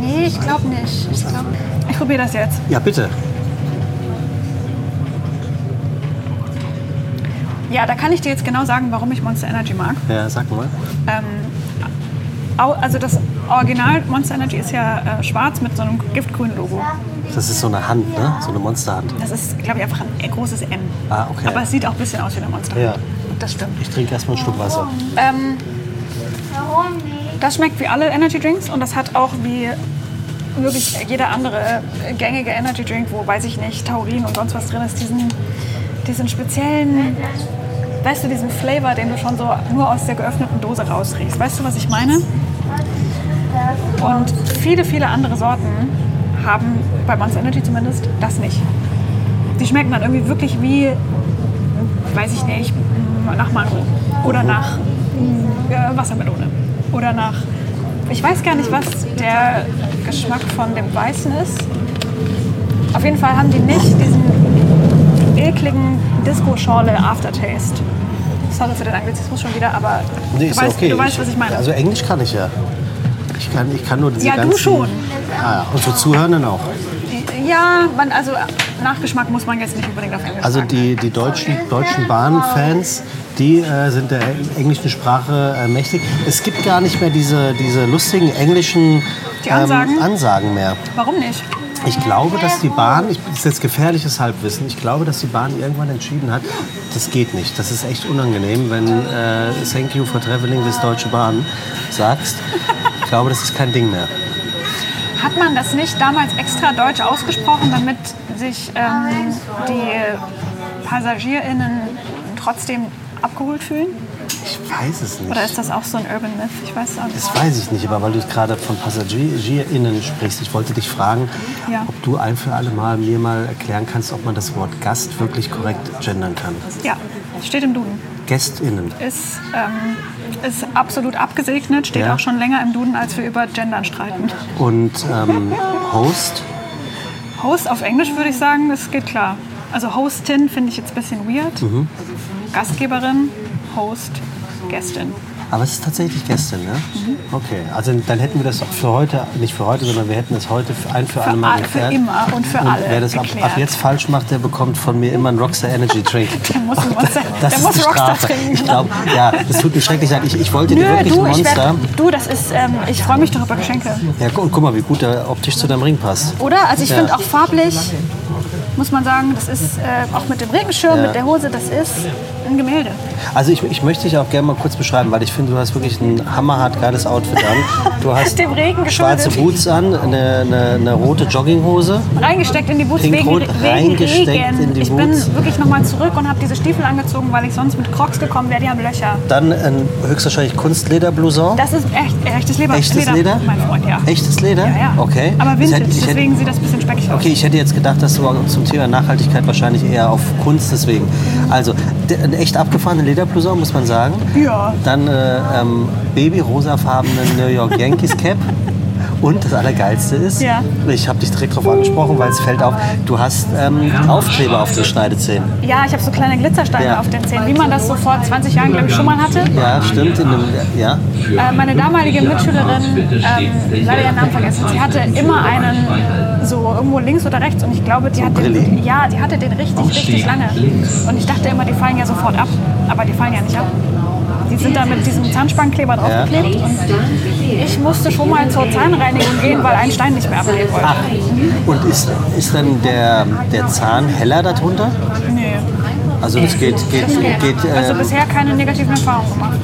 nee, ich glaube nicht. Ich, glaub, ich probiere das jetzt. Ja, bitte. Ja, da kann ich dir jetzt genau sagen, warum ich Monster Energy mag. Ja, sag mal. Ähm, also das Original Monster Energy ist ja äh, schwarz mit so einem giftgrünen Logo. Das ist so eine Hand, ne? So eine Monsterhand. Das ist, glaube ich, einfach ein großes M. Ah, okay. Aber es sieht auch ein bisschen aus wie eine Monsterhand. Ja. Das stimmt. Ich trinke erstmal einen Schluck Wasser. Ähm, das schmeckt wie alle Energy Drinks und das hat auch wie wirklich jeder andere gängige Energy Drink, wo, weiß ich nicht, Taurin und sonst was drin ist, diesen, diesen speziellen weißt du, diesen Flavor, den du schon so nur aus der geöffneten Dose rausriechst. Weißt du, was ich meine? Und viele, viele andere Sorten haben, bei Monster Energy zumindest, das nicht. Die schmecken dann irgendwie wirklich wie, weiß ich nicht, nach Mango oder nach äh, Wassermelone oder nach, ich weiß gar nicht, was der Geschmack von dem Weißen ist. Auf jeden Fall haben die nicht diesen ekligen Disco-Schorle Aftertaste. Sorry für den Anglizismus schon wieder, aber nee, du, weißt, okay. du weißt, was ich meine. Also Englisch kann ich ja. Ich kann, ich kann nur diese ja, ganzen... Ja, du schon. Ah, und so Zuhörenden auch. Ja, man, also Nachgeschmack muss man jetzt nicht unbedingt auf Englisch Also die, die deutschen, deutschen Bahnfans, die äh, sind der englischen Sprache äh, mächtig. Es gibt gar nicht mehr diese, diese lustigen englischen die Ansagen? Ähm, Ansagen mehr. Warum nicht? Ich glaube, dass die Bahn, ich, das ist jetzt gefährliches Halbwissen, ich glaube, dass die Bahn irgendwann entschieden hat, das geht nicht. Das ist echt unangenehm, wenn äh, Thank you for traveling with Deutsche Bahn sagst. Ich glaube, das ist kein Ding mehr. Hat man das nicht damals extra deutsch ausgesprochen, damit sich ähm, die PassagierInnen trotzdem abgeholt fühlen? Ich weiß es nicht. Oder ist das auch so ein Urban Myth? Ich weiß auch nicht. Das weiß ich nicht, aber weil du gerade von PassagierInnen sprichst, ich wollte dich fragen, ja. ob du ein für alle Mal mir mal erklären kannst, ob man das Wort Gast wirklich korrekt gendern kann. Ja, steht im Duden. GästInnen. Ist, ähm, ist absolut abgesegnet, steht ja. auch schon länger im Duden, als wir über Gendern streiten. Und ähm, Host? Host auf Englisch würde ich sagen, das geht klar. Also Hostin finde ich jetzt ein bisschen weird. Mhm. Gastgeberin, Host, Gästin. Aber es ist tatsächlich Gästin, ne? Mhm. Okay, also dann hätten wir das für heute, nicht für heute, sondern wir hätten es heute ein für, für alle Mal geklärt. Für immer und für und alle Wer das ab, ab, jetzt falsch macht, der bekommt von mir immer einen Rockstar Energy Drink. <laughs> der muss, Monster, das der muss Rockstar trinken. Ich glaube, ja, das tut mir schrecklich leid. Ich, ich wollte Nö, dir wirklich du, Monster. Werd, du, das ist, ähm, ich freue mich doch über Geschenke. Ja, und guck mal, wie gut der optisch zu deinem Ring passt. Oder? Also ich ja. finde auch farblich muss man sagen, das ist äh, auch mit dem Regenschirm, ja. mit der Hose, das ist ein Gemälde. Also ich, ich möchte dich auch gerne mal kurz beschreiben, weil ich finde, du hast wirklich ein hammerhart geiles Outfit an. Du <laughs> hast dem Regen schwarze Boots an, eine, eine, eine, rote Jogginghose. Reingesteckt in die Boots wegen, wegen reingesteckt Regen. In die ich Boots. bin wirklich nochmal zurück und habe diese Stiefel angezogen, weil ich sonst mit Crocs gekommen wäre, die haben Löcher. Dann ein höchstwahrscheinlich Kunstlederblouson. Das ist echt, echtes Leder. Echtes Leder, Leder? mein Freund, ja. Echtes Leder? Ja, ja. Okay. Aber Vintage, hätte, deswegen hätte, sieht das ein bisschen speckig aus. Okay, ich hätte jetzt gedacht, dass du zum Thema Nachhaltigkeit wahrscheinlich eher auf Kunst deswegen. Also, ein echt abgefahrener Lederblouson, muss man sagen. Ja. Dann äh, ähm, babyrosafarbenen New York Yankees Cap. <laughs> Und das Allergeilste ist, ja. ich habe dich direkt darauf angesprochen, weil es fällt auf, du hast ähm, Aufkleber auf den Schneidezähnen. Ja, ich habe so kleine Glitzersteine ja. auf den Zähnen, wie man das so vor 20 Jahren, glaube ich, schon mal hatte. Ja, stimmt. In einem, ja. Äh, meine damalige Mitschülerin, ähm, leider ihren Namen vergessen, sie hatte immer einen so irgendwo links oder rechts und ich glaube, die, hat den, ja, die hatte den richtig, richtig lange. Und ich dachte immer, die fallen ja sofort ab, aber die fallen ja nicht ab. Die sind da mit diesem Zahnspangenkleber draufgeklebt. Ja. Und ich musste schon mal zur Zahnreinigung gehen, weil ein Stein nicht mehr abgehen wollte. Ach. Und ist, ist dann der, der Zahn heller darunter? Nee. Also das geht, geht, geht äh, Also bisher keine negativen Erfahrungen gemacht.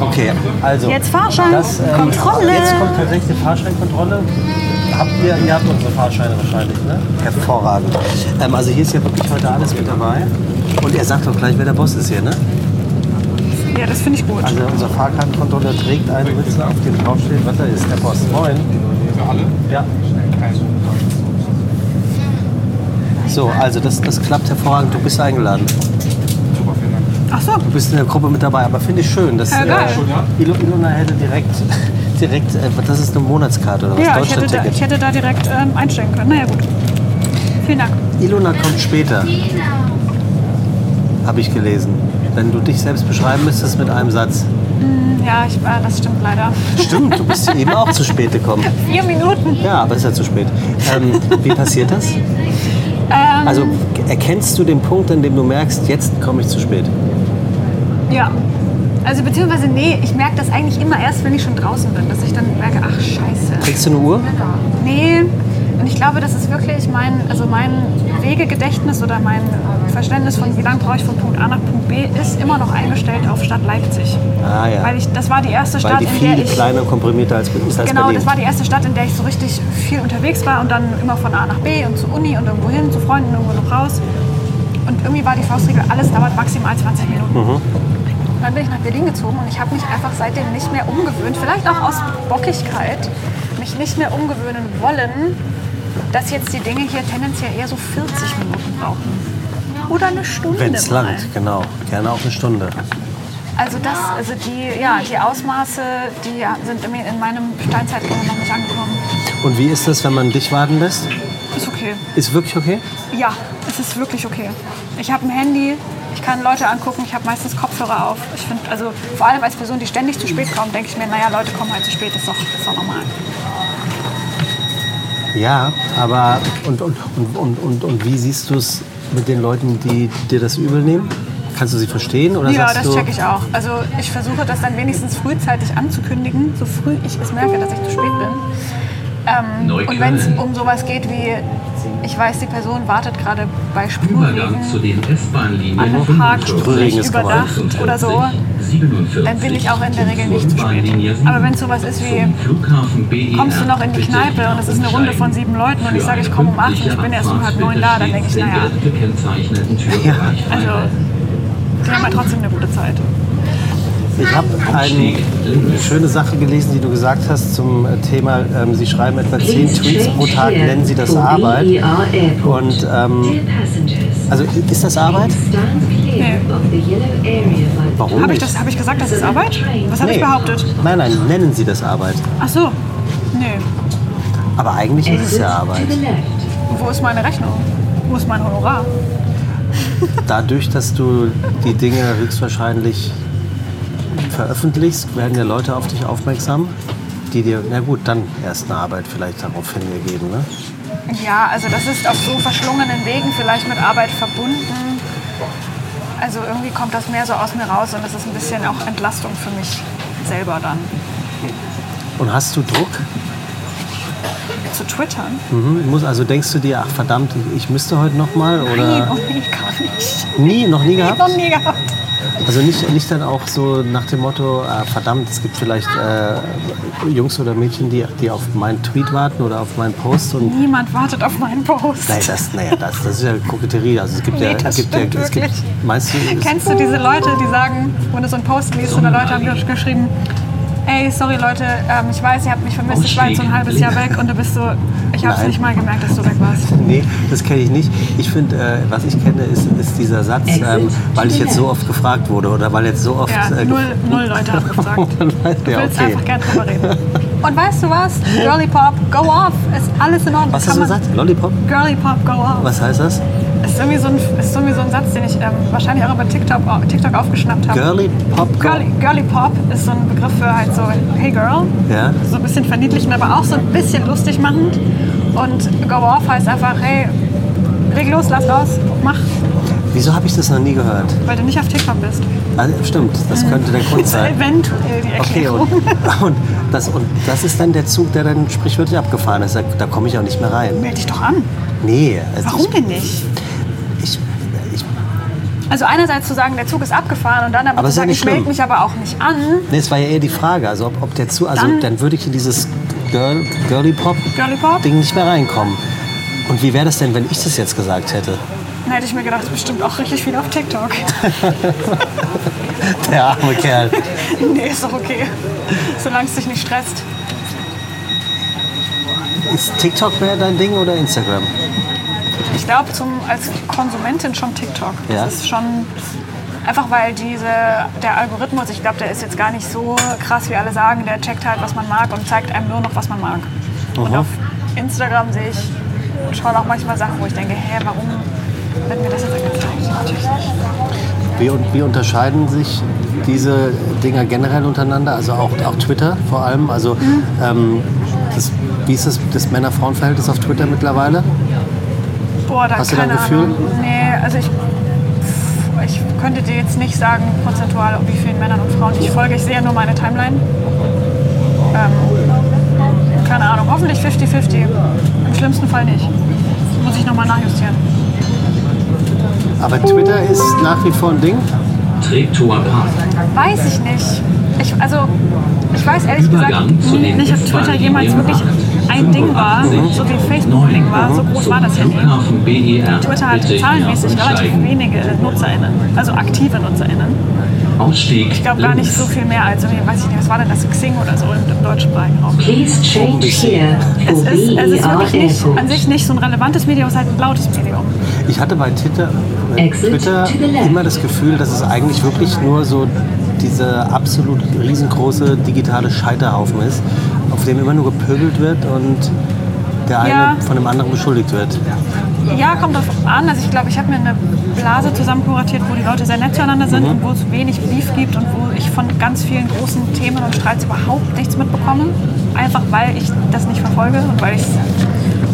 Okay, also. Jetzt Fahrscheinkontrolle. Ähm, jetzt kommt tatsächlich die Fahrscheinkontrolle. Habt ihr, ihr habt unsere Fahrscheine wahrscheinlich, ne? Hervorragend. Ähm, also hier ist ja wirklich heute alles mit dabei. Und er sagt auch gleich, wer der Boss ist hier, ne? Ja, das finde ich gut. Also unser Fahrkartenkontrolleur trägt einen Ritzel, auf dem draufsteht, was da ist. Der Boss. Moin. Für alle? Ja. So, also das, das klappt hervorragend. Du bist eingeladen. Super, vielen Dank. Ach so. Du bist in der Gruppe mit dabei, aber finde ich schön. Dass, ja, geil. Äh, Ilona hätte direkt, <laughs> direkt äh, das ist eine Monatskarte oder was? Ja, ich hätte, da, ich hätte da direkt ähm, einsteigen können. Naja, gut. Vielen Dank. Ilona kommt später. Habe ich gelesen. Wenn du dich selbst beschreiben müsstest mit einem Satz. Ja, ich, äh, das stimmt leider. Stimmt, du bist <laughs> eben auch zu spät gekommen. Vier Minuten. Ja, aber ist ja zu spät. Ähm, wie passiert das? Ähm, Also erkennst du den Punkt, an dem du merkst, jetzt komme ich zu spät? Ja. Also beziehungsweise, nee, ich merke das eigentlich immer erst, wenn ich schon draußen bin, dass ich dann merke, ach scheiße. Kriegst du eine Uhr? Nee. Und ich glaube, das ist wirklich mein, also mein Wegegedächtnis oder mein Verständnis von, wie lange brauche ich von Punkt A nach Punkt B, ist immer noch eingestellt auf Stadt Leipzig. Ah ja. Weil ich, das war die erste Stadt, die in der ich... kleiner und komprimierter als, als Genau, Berlin. das war die erste Stadt, in der ich so richtig viel unterwegs war und dann immer von A nach B und zur Uni und irgendwo hin, zu Freunden irgendwo noch raus. Und irgendwie war die Faustregel, alles dauert maximal 20 Minuten. Und dann bin ich nach Berlin gezogen und ich habe mich einfach seitdem nicht mehr umgewöhnt, vielleicht auch aus Bockigkeit, mich nicht mehr umgewöhnen wollen, dass jetzt die Dinge hier tendenziell eher so 40 Minuten brauchen. Oder eine Stunde. Wenn es langt, genau. Gerne auch eine Stunde. Also das, also die, ja, die Ausmaße, die sind in in meinem Steinzeitgänge noch nicht angekommen. Und wie ist das, wenn man dich warten lässt? Ist okay. Ist wirklich okay? Ja, es ist wirklich okay. Ich habe ein Handy, ich kann Leute angucken, ich habe meistens Kopfhörer auf. Ich finde, also vor allem als Person, die ständig zu spät kommt, denke ich mir, naja, Leute kommen halt zu spät, ist doch, ist doch normal. Ja, aber und, und, und, und, und, wie siehst du es mit den Leuten, die dir das übel nehmen? Kannst du sie verstehen? Oder Ja, sagst das checke ich auch. Also ich versuche das dann wenigstens frühzeitig anzukündigen, so früh ich es merke, dass ich zu spät bin. Ähm, und wenn es um sowas geht wie, ich weiß, die Person wartet gerade bei Übergang zu Sprühregen den S-Bahn-Linien an einem Park, 45, Sprühregen ist überdacht oder so, 47, dann bin ich auch in der Regel nicht zu spät. Aber wenn es sowas ist wie, BER kommst du noch in die Kneipe und es ist eine Runde von sieben Leuten und ich sage, ich komme um acht und ich bin erst um halb neun da, dann denke ich, naja, Ja. also die haben ja trotzdem eine gute Zeit. Ich habe eine schöne Sache gelesen, die du gesagt hast zum äh, Thema, ähm, Sie schreiben etwa zehn Tweets pro Tag, nennen Sie das Arbeit. Und ähm, also ist das Arbeit? Warum Habe ich, das- hab ich gesagt, das ist Arbeit? Was habe ich Nee. behauptet? Nein, nein, nennen Sie das Arbeit. Ach so, nee. Aber eigentlich ist es ja Arbeit. Wo ist meine Rechnung? Wo ist mein Honorar? Dadurch, dass du die Dinge höchstwahrscheinlich veröffentlichst, werden ja Leute auf dich aufmerksam, die dir, na gut, dann erst eine Arbeit vielleicht daraufhin ergeben. Ne? Ja, also das ist auf so verschlungenen Wegen vielleicht mit Arbeit verbunden. Also irgendwie kommt das mehr so aus mir raus und das ist ein bisschen auch Entlastung für mich selber dann. Und hast du Druck? Zu twittern? Mhm. Muss, also denkst du dir, ach verdammt, ich müsste heute noch mal? Nein, Oder noch nie, gar nicht. nie, noch nie gehabt? Noch nie gehabt. Also nicht, nicht dann auch so nach dem Motto, ah, verdammt, es gibt vielleicht äh, Jungs oder Mädchen, die, die auf meinen Tweet warten oder auf meinen Post und Niemand wartet auf meinen Post. Nein, das, naja, das, das ist ja Koketterie. Also es gibt Nee, ja, das es gibt ja, es gibt, meinst du, Kennst du diese Leute, die sagen, wenn du so einen Post liest und da Leute haben gesch- geschrieben, ey, sorry Leute, ähm, ich weiß, ihr habt mich vermisst, ich war jetzt so ein halbes Jahr <laughs> weg und du bist so, ich hab's Nein. nicht mal gemerkt, dass du weg warst. <laughs> Nee, das kenne ich nicht. Ich finde, äh, was ich kenne, ist, ist dieser Satz, ähm, weil ich jetzt so oft gefragt wurde oder weil jetzt so oft. Ja, äh, null, null Leute haben <laughs> gefragt. Dann weiß Du ja, willst okay. einfach gern drüber reden. Und weißt du was? Girly Pop, go off. Ist alles in Ordnung. Was hast du gesagt? Lollipop? Girly Pop, go off. Was heißt das? Ist irgendwie so ein, ist irgendwie so ein Satz, den ich ähm, wahrscheinlich auch über TikTok, TikTok aufgeschnappt habe. Girly Pop? Girly, Girly Pop ist so ein Begriff für halt so, hey girl. Ja. So ein bisschen verniedlichen, aber auch so ein bisschen lustig machend. Und go off heißt einfach, hey, leg los, lass raus, mach, Wieso habe ich das noch nie gehört? weil du nicht auf TikTok bist. Also, stimmt, das könnte der Grund sein. eventuell die Okay, Erklärung. und, <laughs> und, das, und das ist dann der Zug, der dann sprichwörtlich abgefahren ist. Da, da komme ich auch nicht mehr rein. Meld dich doch an. Nee. Also Warum ich, denn nicht? Also einerseits zu sagen, der Zug ist abgefahren und dann aber, Aber zu ja sagen, nicht ich melde mich aber auch nicht an. nee, es war ja eher die Frage, also ob, ob der Zug, also Dann- dann, würde ich in dieses Girl, Girly Pop Girly Pop? Ding nicht mehr reinkommen. Und wie wäre das denn, wenn ich das jetzt gesagt hätte? Dann hätte ich mir gedacht, bestimmt auch richtig viel auf TikTok. <laughs> Der arme Kerl. <laughs> nee, ist doch okay. Solange es dich nicht stresst. Ist TikTok mehr dein Ding oder Instagram? Ich glaube, als Konsumentin schon TikTok. Das Ja. ist schon einfach, weil diese, der Algorithmus, ich glaube, der ist jetzt gar nicht so krass, wie alle sagen. Der checkt halt, was man mag und zeigt einem nur noch, was man mag. Und Aha. auf Instagram sehe ich schon auch manchmal Sachen, wo ich denke, hä, warum wird mir das jetzt angezeigt? Natürlich nicht. Wie, wie unterscheiden sich diese Dinger generell untereinander? Also auch, auch Twitter vor allem? Also Mhm. ähm, das, wie ist das, das Männer-Frauen-Verhältnis auf Twitter mittlerweile? Boah, da Hast du da keine ein Gefühl? Ahnung. Nee, also ich, ich könnte dir jetzt nicht sagen, prozentual, wie vielen Männern und Frauen ich folge. Ich sehe nur meine Timeline. Ähm, keine Ahnung, hoffentlich 50-50. Im schlimmsten Fall nicht. Muss ich nochmal nachjustieren. Aber Twitter ist nach wie vor ein Ding? Weiß ich nicht. Ich, also, ich weiß ehrlich Übergang gesagt nicht, ob Twitter jemals wirklich ein Ding war, so wie Facebook ein Ding war. So groß war das ja. Flughafen BER. Twitter hat zahlenmäßig relativ wenige NutzerInnen, also aktive NutzerInnen. Ausstieg Ich glaube gar nicht so viel mehr als, irgendwie, weiß ich nicht, was war denn das, Xing oder so im, im deutschsprachigen Raum. Please change here Es ist, es ist wirklich nicht, an sich nicht so ein relevantes Medium, es ist halt ein lautes Medium. Ich hatte bei Twitter, äh, Twitter immer das Gefühl, dass es eigentlich wirklich nur so dieser absolut riesengroße digitale Scheiterhaufen ist, auf dem immer nur gepöbelt wird und der eine Ja. von dem anderen beschuldigt wird. Ja, kommt drauf an. Also ich glaube, ich habe mir eine Blase zusammen kuratiert, wo die Leute sehr nett zueinander sind und wo es wenig Beef gibt und wo ich von ganz vielen großen Themen und Streits überhaupt nichts mitbekomme. Einfach weil ich das nicht verfolge und weil ich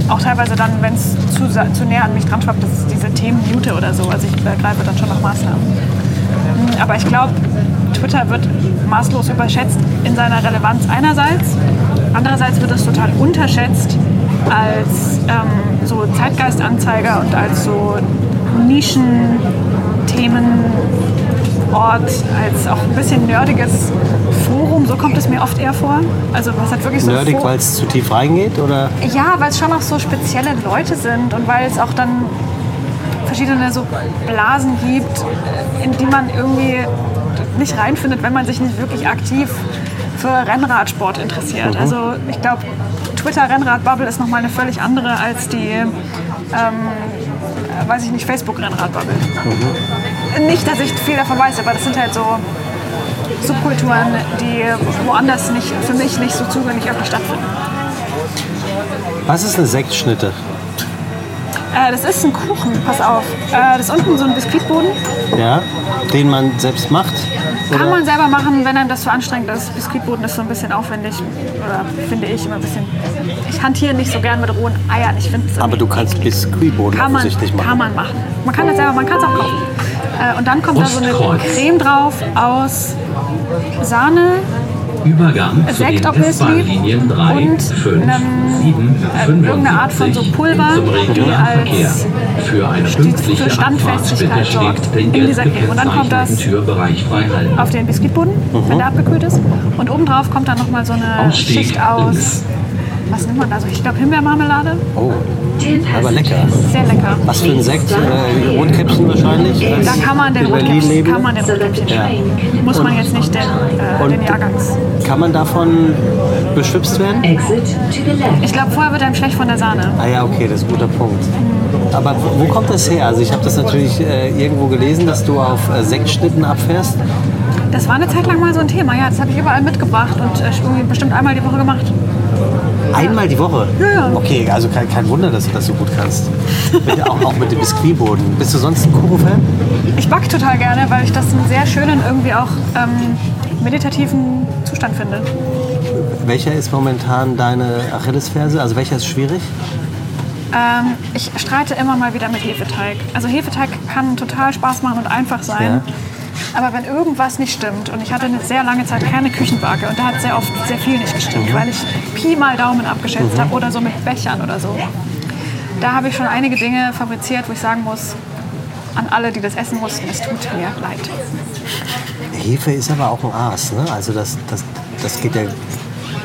auch teilweise dann, wenn es zu, zu näher an mich dran schwappt, dass ich diese Themen mute oder so. Also ich ergreife dann schon noch Maßnahmen. Mm, Aber ich glaube, Twitter wird maßlos überschätzt in seiner Relevanz einerseits. Andererseits wird es total unterschätzt als ähm, so Zeitgeistanzeiger und als so Nischenthemenort, als auch ein bisschen nerdiges Forum. So kommt es mir oft eher vor. Also was hat wirklich so Nerdig, weil es zu tief reingeht? Oder? ja, weil es schon auch so spezielle Leute sind und weil es auch dann verschiedene so Blasen gibt, in die man irgendwie nicht reinfindet, wenn man sich nicht wirklich aktiv für Rennradsport interessiert. Also ich glaube, Twitter-Rennrad-Bubble ist nochmal eine völlig andere als die, ähm, äh, weiß ich nicht, Facebook-Rennrad-Bubble. Nicht, dass ich viel davon weiß, aber das sind halt so Subkulturen, die woanders nicht, für mich nicht so zugänglich öffentlich stattfinden. Was ist eine Sektschnitte? Äh, das ist ein Kuchen, pass auf. Äh, das ist unten so ein Biskuitboden. Ja, den man selbst macht? Kann man selber machen, wenn einem das zu anstrengend ist. Biskuitboden ist so ein bisschen aufwendig. Oder finde ich immer ein bisschen. Ich hantiere nicht so gern mit rohen Eiern. Ich Aber du kannst Biskuitboden kann man, offensichtlich machen. kann man machen. Man kann das selber, man kann es auch kaufen. Äh, und dann kommt da so eine. Creme drauf aus Sahne, Übergang Sekt obviously S-Bahn-Linien 3, und 5, einem, 7, äh, irgendeine Art von so 75 Pulver, die als Für eine für Standfestigkeit sorgt in dieser Creme. Und dann kommt das auf den Biskuitboden, wenn der abgekühlt ist. Und obendrauf kommt dann nochmal so eine Schicht aus. Was nimmt man da so? Ich glaube Himbeermarmelade. Oh, aber lecker. Sehr lecker. Was für ein Sekt? Äh, Rotkäppchen wahrscheinlich? Da kann man den Rotkäppchen, leben? kann man den Rotkäppchen Ja. Muss man jetzt nicht den, äh, Und- den Jahrgangs. Kann man davon beschwipst werden? Exit to the left. Ich glaube, vorher wird einem schlecht von der Sahne. Ah ja, okay, das ist ein guter Punkt. Aber wo, wo kommt das her? Also ich habe das natürlich äh, irgendwo gelesen, dass du auf äh, Sektschnitten abfährst. Das war eine Zeit lang mal so ein Thema. Ja, das habe ich überall mitgebracht und äh, bestimmt einmal die Woche gemacht. Einmal die Woche? Ja, ja. Okay, also kein, kein Wunder, dass du das so gut kannst. Mit, auch, auch mit dem Biskuitboden. Bist du sonst ein Kuchen-Fan? Ich backe total gerne, weil ich das einen sehr schönen, irgendwie auch ähm, meditativen Zustand finde. Welcher ist momentan deine Achillesferse? Also welcher ist schwierig? Ähm, ich streite immer mal wieder mit Hefeteig. Also Hefeteig kann total Spaß machen und einfach sein. Aber wenn irgendwas nicht stimmt, und ich hatte eine sehr lange Zeit keine Küchenwaage und da hat sehr oft sehr viel nicht gestimmt, weil ich Pi mal Daumen abgeschätzt habe oder so mit Bechern oder so. Da habe ich schon einige Dinge fabriziert, wo ich sagen muss, an alle, die das essen mussten, es tut mir leid. Hefe ist aber auch ein Aas, ne? Also das, das, das geht ja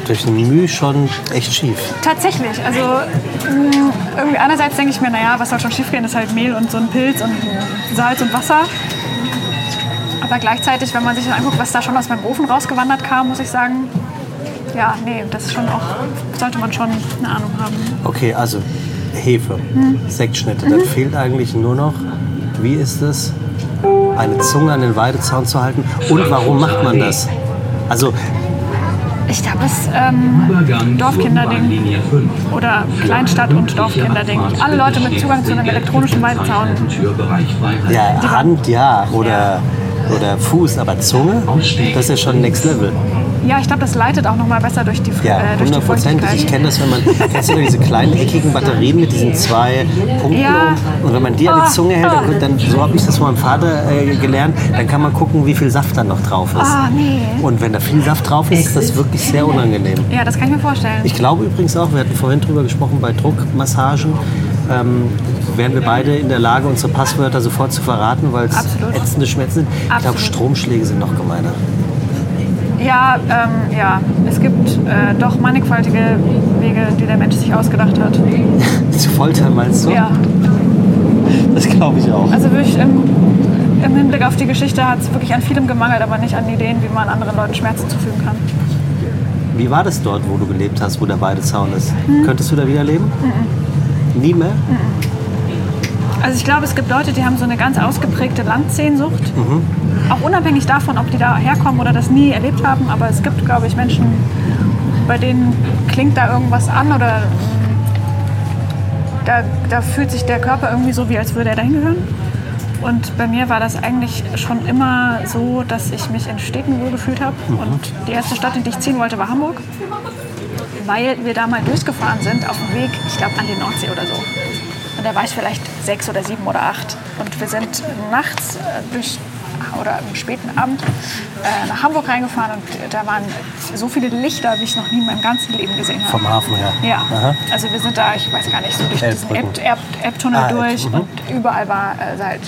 durch ein Mühe schon echt schief. Tatsächlich, also mh, irgendwie einerseits denke ich mir, naja, was soll schon schiefgehen, ist halt Mehl und so ein Pilz und Salz und Wasser. Aber gleichzeitig, wenn man sich anguckt, was da schon aus meinem Ofen rausgewandert kam, muss ich sagen, ja, nee, das ist schon auch, sollte man schon eine Ahnung haben. Okay, also Hefe, Sektschnitte. Dann fehlt eigentlich nur noch, wie ist es, eine Zunge an den Weidezaun zu halten und warum macht man das? Also Ich glaube, es ähm, Dorfkinderding. zur Bahnlinie 5. oder Kleinstadt- und Dorfkinderding. Alle Leute mit Zugang zu einem elektronischen Weidezaun. Ja, Hand ja oder, oder Fuß, aber Zunge, das ist ja schon Next Level. Ja, ich glaube, das leitet auch noch mal besser durch die, Ja, äh, durch hundertprozentig. Ich kenne das, wenn man, kennst du diese kleinen eckigen Batterien mit diesen zwei Punkten? Ja. Und wenn man die an die Zunge hält, dann, dann so habe ich das von meinem Vater äh, gelernt, dann kann man gucken, wie viel Saft da noch drauf ist. Ah, nee. Und wenn da viel Saft drauf ist, ist das wirklich sehr unangenehm. Ja, das kann ich mir vorstellen. Ich glaube übrigens auch, wir hatten vorhin drüber gesprochen, bei Druckmassagen ähm, wären wir beide in der Lage, unsere Passwörter sofort zu verraten, weil es Absolut. ätzende Schmerzen sind. Ich glaube, Absolut. Stromschläge sind noch gemeiner. Ja, ähm, ja, es gibt äh, doch mannigfaltige Wege, die der Mensch sich ausgedacht hat. <laughs> Zu foltern meinst du? Ja, Das glaube ich auch. also wirklich im, im Hinblick auf die Geschichte hat es wirklich an vielem gemangelt, aber nicht an Ideen, wie man anderen Leuten Schmerzen zufügen kann. Wie war das dort, wo du gelebt hast, wo der Weidezaun ist? Hm. Könntest du da wieder leben? Nie mehr? Also ich glaube, es gibt Leute, die haben so eine ganz ausgeprägte Landsehnsucht. Auch unabhängig davon, ob die da herkommen oder das nie erlebt haben. Aber es gibt, glaube ich, Menschen, bei denen klingt da irgendwas an oder mm, da, da fühlt sich der Körper irgendwie so, wie als würde er dahin gehören. Und bei mir war das eigentlich schon immer so, dass ich mich in Städten wohl gefühlt habe. Und die erste Stadt, in die ich ziehen wollte, war Hamburg. Weil wir da mal durchgefahren sind auf dem Weg, ich glaube, an die Nordsee oder so. Und da war ich vielleicht sechs oder sieben oder acht. Und wir sind nachts äh, durch, oder am späten Abend äh, nach Hamburg reingefahren und da waren so viele Lichter, wie ich noch nie in meinem ganzen Leben gesehen habe. Vom Hafen her. Ja, Aha. also wir sind da, ich weiß gar nicht, so durch diesen Elbtunnel Ah, durch mhm. und überall war äh, halt,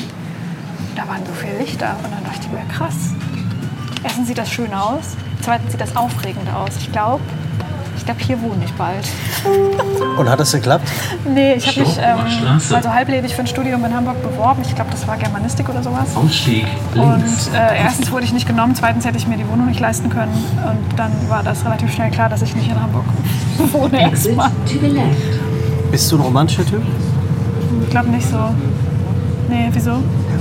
da waren so viele Lichter und dann dachte ich mir, krass. Erstens sieht das schön aus, zweitens sieht das aufregend aus. Ich glaube, ich glaube, hier wohne ich bald. Und hat das geklappt? Nee, ich habe mich ähm, Straße. mal so halblebig für ein Studium in Hamburg beworben. Ich glaube, das war Germanistik oder sowas. Ausstieg Und links. äh, erstens wurde ich nicht genommen, zweitens hätte ich mir die Wohnung nicht leisten können. Und dann war das relativ schnell klar, dass ich nicht in Hamburg <laughs> wohne erstmal. Bist du ein romantischer Typ? Ich glaube nicht so. Nee, wieso?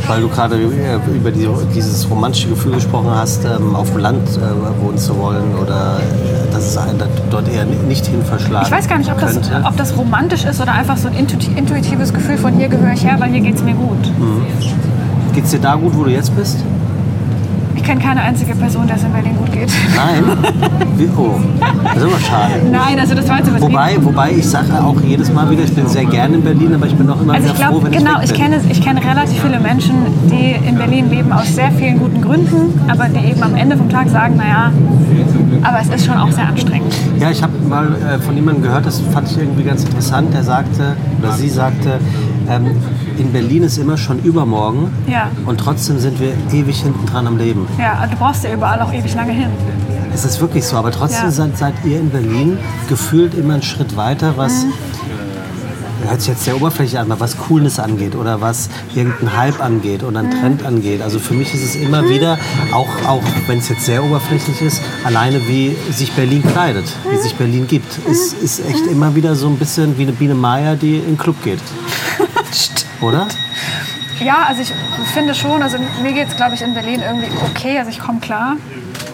Weil du gerade äh, über die, dieses romantische Gefühl gesprochen hast, ähm, auf dem Land äh, wohnen zu wollen oder äh, dass es einen dort eher ni- nicht hin verschlagen Ich weiß gar nicht, ob das, ob das romantisch ist oder einfach so ein intuit- intuitives Gefühl von hier gehöre ich her, weil hier geht es mir gut. Geht's dir da gut, wo du jetzt bist? Ich kenne keine einzige Person, der es in Berlin gut geht. Nein. Wie, oh, das ist immer schade. Nein, also das war jetzt. Wobei, wobei ich sage auch jedes Mal wieder, ich bin sehr gerne in Berlin, aber ich bin auch immer Also wieder ich froh, glaube, wenn genau, ich ich weg bin. kenne, ich kenne relativ viele Menschen, die in Berlin leben aus sehr vielen guten Gründen, aber die eben am Ende vom Tag sagen, naja, aber es ist schon auch sehr anstrengend. Ja, ich habe mal äh, von jemandem gehört, das fand ich irgendwie ganz interessant. Der sagte, oder sie sagte, ähm, in Berlin ist immer schon übermorgen Ja. und trotzdem sind wir ewig hinten dran am Leben. Ja, du brauchst ja überall auch ewig lange hin. Es ist wirklich so, aber trotzdem Ja. seid, seid ihr in Berlin gefühlt immer einen Schritt weiter, was. Mhm. Hört sich jetzt sehr oberflächlich an, aber was Coolness angeht oder was irgendeinen Hype angeht oder einen Mhm. Trend angeht. Also für mich ist es immer wieder, auch, auch wenn es jetzt sehr oberflächlich ist, alleine wie sich Berlin kleidet, wie sich Berlin gibt. Ist, ist echt immer wieder so ein bisschen wie eine Biene Meier, die in den Club geht. <laughs> Oder? Ja, also ich finde schon, also mir geht es, glaube ich, in Berlin irgendwie okay, also ich komme klar.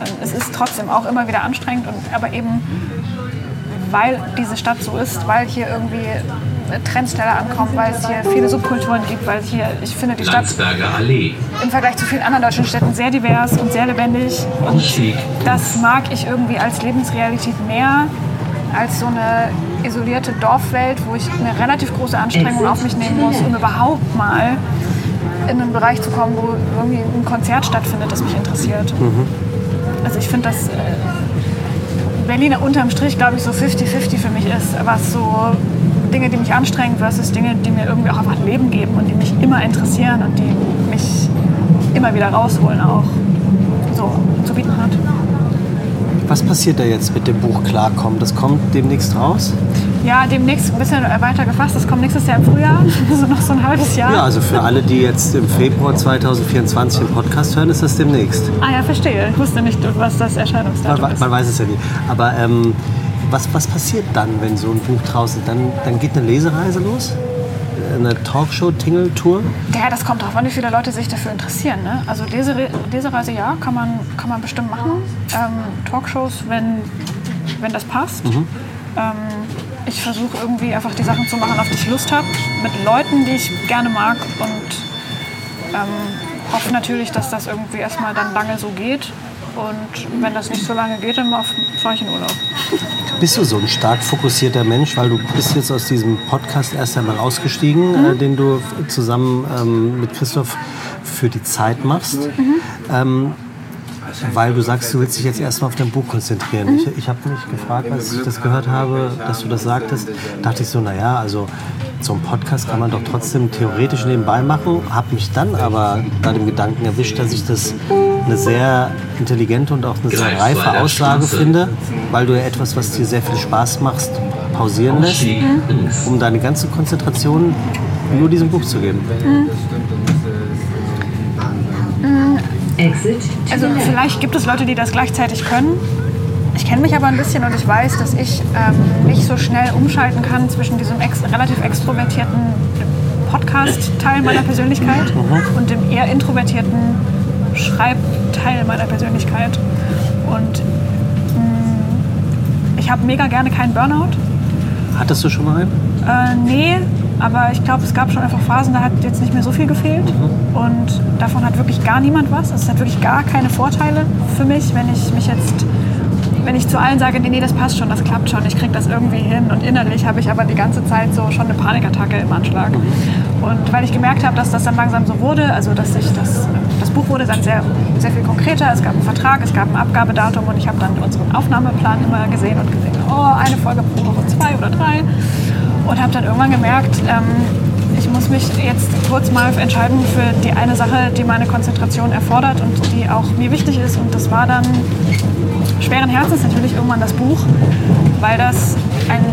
Ähm, Es ist trotzdem auch immer wieder anstrengend, und, aber eben weil diese Stadt so ist, weil hier irgendwie Trends schneller ankommen, weil es hier viele Subkulturen gibt, weil hier, ich finde, die Stadt im Vergleich zu vielen anderen deutschen Städten sehr divers und sehr lebendig. Ausstieg Das mag ich irgendwie als Lebensrealität mehr als so eine isolierte Dorfwelt, wo ich eine relativ große Anstrengung auf mich nehmen muss, um überhaupt mal in einen Bereich zu kommen, wo irgendwie ein Konzert stattfindet, das mich interessiert. Also ich finde, dass äh, Berliner unterm Strich, glaube ich, so 50-50 für mich ist, was so Dinge, die mich anstrengen versus Dinge, die mir irgendwie auch einfach ein Leben geben und die mich immer interessieren und die mich immer wieder rausholen auch so zu bieten hat. Was passiert da jetzt mit dem Buch Klarkommen? Das kommt demnächst raus? Ja, demnächst ein bisschen weiter gefasst. Das kommt nächstes Jahr im Frühjahr, <laughs> also noch so ein halbes Jahr. Ja, also für alle, die jetzt im Februar 2024 den Podcast hören, ist das demnächst. Ah ja, verstehe. Ich wusste nicht, was das Man, Erscheinungsdatum man ist. weiß es ja nicht. Aber ähm, was, was passiert dann, wenn so ein Buch draußen ist? Dann, dann geht eine Lesereise los? Eine Talkshow-Tingle-Tour? Ja, das kommt darauf an, wie viele Leute sich dafür interessieren. Ne? Also Lesere Lesereise, ja, kann man, kann man bestimmt machen. Ähm, Talkshows, wenn wenn das passt. Ähm, ich versuche irgendwie einfach die Sachen zu machen, auf die ich Lust habe, mit Leuten, die ich gerne mag und ähm, hoffe natürlich, dass das irgendwie erstmal dann lange so geht. Und wenn das nicht so lange geht, dann fahre ich in Urlaub. Bist du so ein stark fokussierter Mensch, weil du bist jetzt aus diesem Podcast erst einmal ausgestiegen, mhm. äh, den du zusammen ähm, mit Christoph für die Zeit machst. Mhm. Ähm, weil du sagst, du willst dich jetzt erstmal auf dein Buch konzentrieren. Ich, ich habe mich gefragt, als ich das gehört habe, dass du das sagtest, dachte ich so, naja, also so einen Podcast kann man doch trotzdem theoretisch nebenbei machen. Habe mich dann aber bei dem Gedanken erwischt, dass ich das eine sehr intelligente und auch eine sehr reife Aussage finde, weil du ja etwas, was dir sehr viel Spaß macht, pausieren lässt, um deine ganze Konzentration nur diesem Buch zu geben. Mhm. Also vielleicht gibt es Leute, die das gleichzeitig können. Ich kenne mich aber ein bisschen und ich weiß, dass ich ähm, nicht so schnell umschalten kann zwischen diesem ex relativ extrovertierten Podcast-Teil meiner Persönlichkeit mhm. und dem eher introvertierten Schreibteil meiner Persönlichkeit. Und mh, mm, ich habe mega gerne keinen Burnout. Hattest du schon mal einen? Äh, nee, aber ich glaube, es gab schon einfach Phasen, da hat jetzt nicht mehr so viel gefehlt. Mhm. Und davon hat wirklich gar niemand was. Es hat wirklich gar keine Vorteile für mich, wenn ich mich jetzt wenn ich zu allen sage, nee, nee, das passt schon, das klappt schon, ich kriege das irgendwie hin und innerlich habe ich aber die ganze Zeit so schon eine Panikattacke im Anschlag. Und weil ich gemerkt habe, dass das dann langsam so wurde, also dass sich das, das Buch wurde dann sehr, sehr viel konkreter, es gab einen Vertrag, es gab ein Abgabedatum und ich habe dann unseren Aufnahmeplan immer gesehen und gesehen, oh, eine Folge pro Woche, zwei oder drei und habe dann irgendwann gemerkt, ähm, ich muss mich jetzt kurz mal entscheiden für die eine Sache, die meine Konzentration erfordert und die auch mir wichtig ist. Und das war dann schweren Herzens natürlich irgendwann das Buch, weil das ein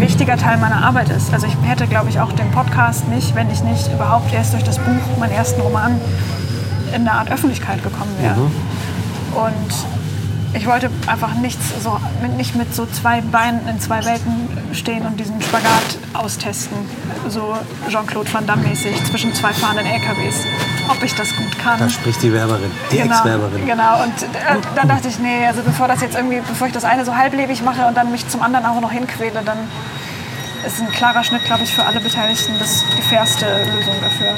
wichtiger Teil meiner Arbeit ist. Also ich hätte, glaube ich, auch den Podcast nicht, wenn ich nicht überhaupt erst durch das Buch, meinen ersten Roman, in eine Art Öffentlichkeit gekommen wäre. Mhm. Und ich wollte einfach nichts so, nicht mit so zwei Beinen in zwei Welten stehen und diesen Spagat austesten, so Jean-Claude Van Damme mäßig zwischen zwei fahrenden LKWs, ob ich das gut kann. Da spricht die Werberin, die genau, Ex-Werberin. Genau, und äh, dann dachte ich, nee, also bevor das jetzt irgendwie, bevor ich das eine so halblebig mache und dann mich zum anderen auch noch hinquäle, dann ist ein klarer Schnitt, glaube ich, für alle Beteiligten das die fairste Lösung dafür.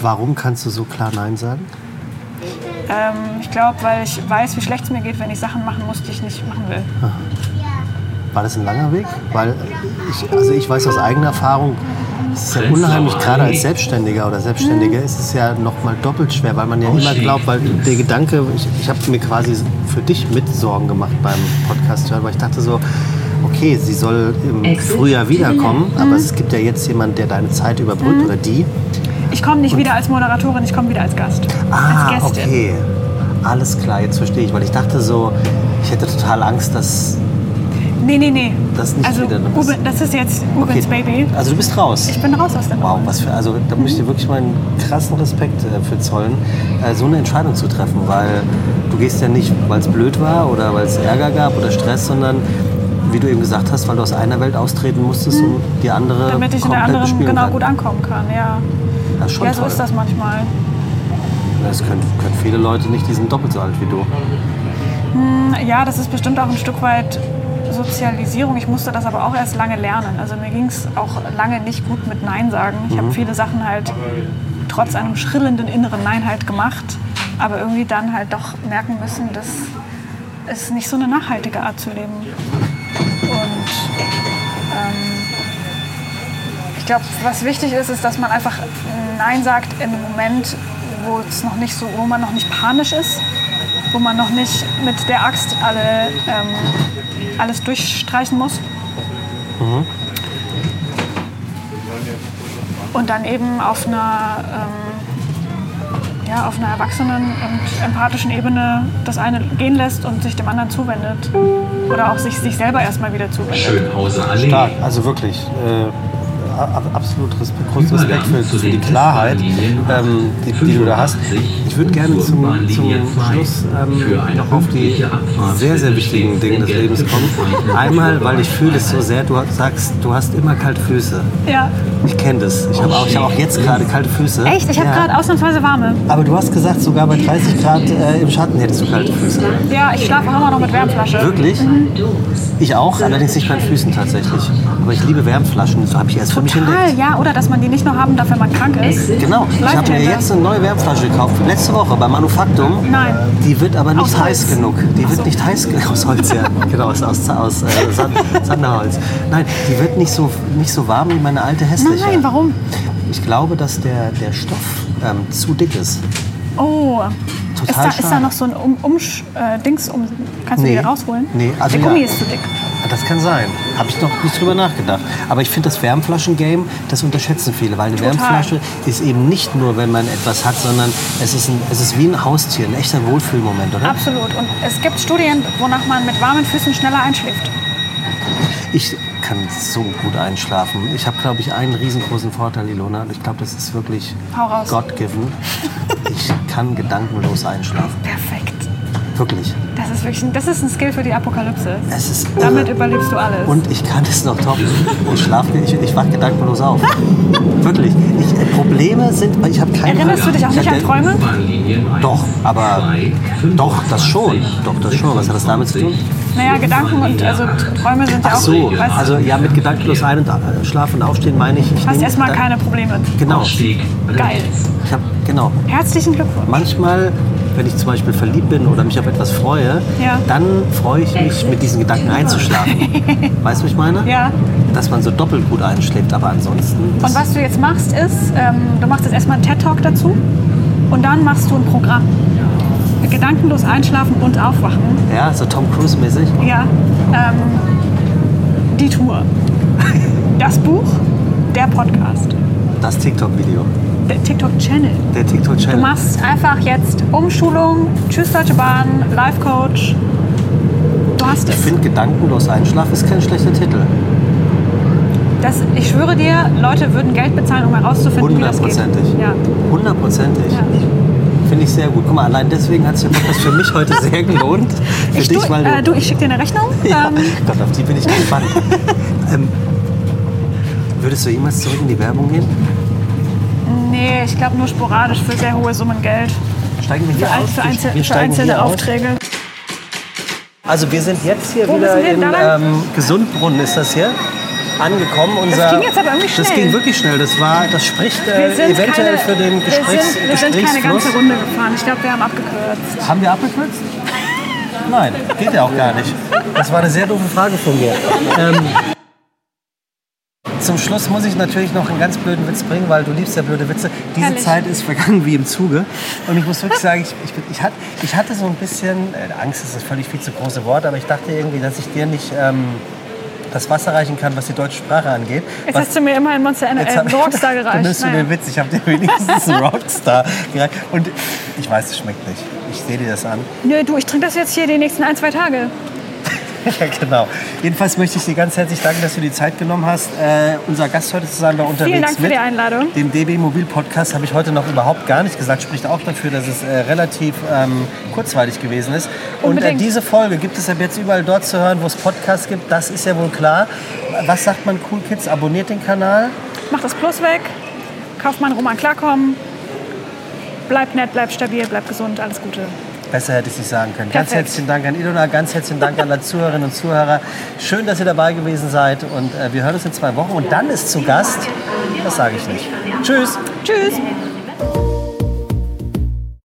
Warum kannst du so klar Nein sagen? Ähm, ich glaube, weil ich weiß, wie schlecht es mir geht, wenn ich Sachen machen muss, die ich nicht machen will. War das ein langer Weg? Weil ich, also ich weiß aus eigener Erfahrung, es ist ja unheimlich, gerade als Selbstständiger oder Selbstständige ist es ja noch mal doppelt schwer, weil man ja immer glaubt, weil der Gedanke, ich, ich habe mir quasi für dich mit Sorgen gemacht beim Podcast hören, weil ich dachte so, okay, sie soll im Frühjahr wiederkommen, aber es gibt ja jetzt jemand, der deine Zeit überbrückt mhm. oder die. Ich komme nicht wieder als Moderatorin, ich komme wieder als Gast. Ah, als Gästin. okay. Alles klar, jetzt verstehe ich, weil ich dachte so, ich hätte total Angst, dass Nee, nee, nee. Das nicht also, wieder Uwe, das ist jetzt Ubens okay. Baby. Also du bist raus. Ich bin raus aus der Wow, was für, also da muss ich dir wirklich mal einen krassen Respekt äh, für zollen, äh, so eine Entscheidung zu treffen, weil du gehst ja nicht, weil es blöd war oder weil es Ärger gab oder Stress, sondern wie du eben gesagt hast, weil du aus einer Welt austreten musstest, um die andere Damit ich in der anderen genau kann. gut ankommen kann, ja. Das ist schon ja, so toll. ist das manchmal. Das können, können viele Leute nicht, die sind doppelt so alt wie du. Hm, ja, das ist bestimmt auch ein Stück weit Sozialisierung. Ich musste das aber auch erst lange lernen. Also mir ging es auch lange nicht gut mit Nein sagen. Ich mhm. habe viele Sachen halt trotz einem schrillenden inneren Nein halt gemacht, aber irgendwie dann halt doch merken müssen, dass es nicht so eine nachhaltige Art zu leben. Und ähm, ich glaube, was wichtig ist, ist, dass man einfach Nein sagt in einem Moment, wo es noch nicht so, wo man noch nicht panisch ist, wo man noch nicht mit der Axt alle, ähm, alles durchstreichen muss. Mhm. Und dann eben auf einer, ähm, ja, auf einer erwachsenen und empathischen Ebene das eine gehen lässt und sich dem anderen zuwendet. Oder auch sich, sich selber erstmal wieder zuwendet. Schönhauser Allee. Stark, also wirklich. Äh absolut Respekt, großen Respekt für, für, die Klarheit, ähm, die, die, du da hast. Ich würde gerne zum, zum Schluss ähm, noch auf die sehr, sehr wichtigen Dinge des Lebens kommen. Einmal, weil ich fühle es so sehr, du sagst, du hast immer kalte Füße. Ja. Ich kenne das. Ich habe auch, ich hab auch jetzt gerade kalte Füße. Echt? Ich habe ja. gerade ausnahmsweise warme. Aber du hast gesagt, sogar bei 30 Grad äh, im Schatten hättest du kalte Füße. Ja, ich schlafe auch immer noch mit Wärmflasche. Wirklich? Ich auch, allerdings nicht bei den Füßen tatsächlich. Aber ich liebe Wärmflaschen, so habe ich erst für mich Total, entdeckt. ja. Oder dass man die nicht nur haben darf, wenn man krank ist. Genau, ich habe mir jetzt eine neue Wärmflasche gekauft, letzte Woche bei Manufaktum. Nein. Die wird aber nicht Aus heiß Holz. genug. Die Ach wird so. nicht heiß genug. <laughs> Aus Holz, ja. genau, aus, aus, aus äh, Sand, <laughs> Sanderholz. Nein, die wird nicht so, nicht so warm wie meine alte hässliche. Nein, warum? Ich glaube, dass der, der Stoff ähm, zu dick ist. Oh. Total ist, da, ist da noch so ein um, um, äh, Dings um. Kannst du die rausholen? Nee, also Der Gummi ja. ist zu dick. Ja, Das kann sein. Habe ich noch nicht drüber nachgedacht. Aber ich finde das Wärmflaschen-Game, das unterschätzen viele. Weil eine Total. Wärmflasche ist eben nicht nur, wenn man etwas hat, sondern es ist, ein, es ist wie ein Haustier, ein echter Wohlfühlmoment, oder? Absolut. Und es gibt Studien, wonach man mit warmen Füßen schneller einschläft. Ich kann so gut einschlafen. Ich habe, glaube ich, einen riesengroßen Vorteil, Ilona. Und Ich glaube, das ist wirklich. God-given. Ich kann gedankenlos einschlafen. Perfekt. Wirklich. Das ist wirklich ein, das ist ein Skill für die Apokalypse. Es ist Damit überlebst du alles. Und ich kann es noch toppen. Ich schlafe, ich, ich wach gedankenlos auf. <laughs> Wirklich. Ich, äh, Probleme sind, ich habe keine. Erinnerst du dich auch ich nicht an Träume? Doch, aber doch, das schon. Doch, das schon. Was hat das damit zu tun? Naja, Gedanken und also Träume sind ja Ach auch. so, weißt, du, also ja, mit gedankenlos ein- und äh, schlafen und aufstehen meine ich. ich hast erstmal keine Probleme. Genau. Geil. Ich habe genau. Herzlichen Glückwunsch. Manchmal, wenn ich zum Beispiel verliebt bin oder mich auf etwas freue, Ja. dann freue ich mich, mit diesen Gedanken einzuschlafen. <laughs> weißt du, was ich meine? Ja. Dass man so doppelt gut einschläft, aber ansonsten. Und was du jetzt machst, ist, ähm, du machst jetzt erstmal einen TED-Talk dazu und dann machst du ein Programm. Gedankenlos einschlafen und aufwachen. Ja, so Tom Cruise-mäßig. Ja. Ähm, die Tour. <laughs> Das Buch, der Podcast, Das TikTok-Video. Der TikTok-Channel. Der Du TikTok-Channel. machst einfach jetzt Umschulung, Tschüss Deutsche Bahn, Life Coach. Du hast Ich es. finde, gedankenlos einschlafen ist kein schlechter Titel. Das, ich schwöre dir, Leute würden Geld bezahlen, um herauszufinden, wie das geht. Hundertprozentig. Ja. Hundertprozentig. Ja. Finde ich sehr gut. Guck mal, allein deswegen hat sich der Podcast für mich heute sehr gelohnt. <laughs> Für Ich, dich, du, weil äh, du, ich schicke dir eine Rechnung. <laughs> Ja, Ähm, Gott, auf die bin ich gespannt. <laughs> ähm, würdest du jemals zurück in die Werbung gehen? Nee, ich glaube nur sporadisch für sehr hohe Summen Geld. Steigen wir hier Für, aus? für, einzel, wir für einzelne. Aufträge. Also wir sind jetzt hier Wo wieder wir in ähm, Gesundbrunnen ist das hier angekommen. Unser, ging jetzt aber irgendwie Das schnell. ging wirklich schnell. Das war, das spricht äh, Wir eventuell keine, für den wir Gesprächs sind, wir sind keine ganze Runde gefahren. Ich glaube, wir haben abgekürzt. Haben wir abgekürzt? Nein, geht ja auch gar nicht. Das war eine sehr doofe Frage von mir. Ähm, zum Schluss muss ich natürlich noch einen ganz blöden Witz bringen, weil du liebst ja blöde Witze. Diese Herrlich. Zeit ist vergangen wie im Zuge. Und ich muss wirklich sagen, ich, ich, ich, hat, ich hatte so ein bisschen, äh, Angst ist das völlig viel zu große Wort, aber ich dachte irgendwie, dass ich dir nicht ähm, das Wasser reichen kann, was die deutsche Sprache angeht. Jetzt was, hast du mir immer ein Monster äh, hab- Rockstar <laughs> gereicht. Nimmst du den Witz, ich habe dir wenigstens einen Rockstar gereicht. Und ich weiß, es schmeckt nicht. Ich sehe dir das an. Nö, du, ich trinke das jetzt hier die nächsten ein, zwei Tage. <laughs> Ja, genau. Jedenfalls möchte ich dir ganz herzlich danken, dass du die Zeit genommen hast, äh, unser Gast heute zu sein bei Unterwegs Vielen Dank für mit. die Einladung. Dem DB Mobil Podcast habe ich heute noch überhaupt gar nicht gesagt. Spricht auch dafür, dass es äh, relativ ähm, kurzweilig gewesen ist. Und äh, Unbedingt. diese Folge gibt es ab jetzt überall dort zu hören, wo es Podcasts gibt. Das ist ja wohl klar. Was sagt man Cool Kids? Abonniert den Kanal. Mach das Plus weg. Kauft mal einen Roman Klarkommen. Bleib nett, bleib stabil, bleib gesund. Alles Gute. Besser hätte ich es nicht sagen können. Ganz Perfekt. herzlichen Dank an Ilona, ganz herzlichen Dank an alle Zuhörerinnen und Zuhörer. Schön, dass ihr dabei gewesen seid und äh, wir hören uns in zwei Wochen. Und dann ist zu Gast, das sage ich nicht. Tschüss. Tschüss.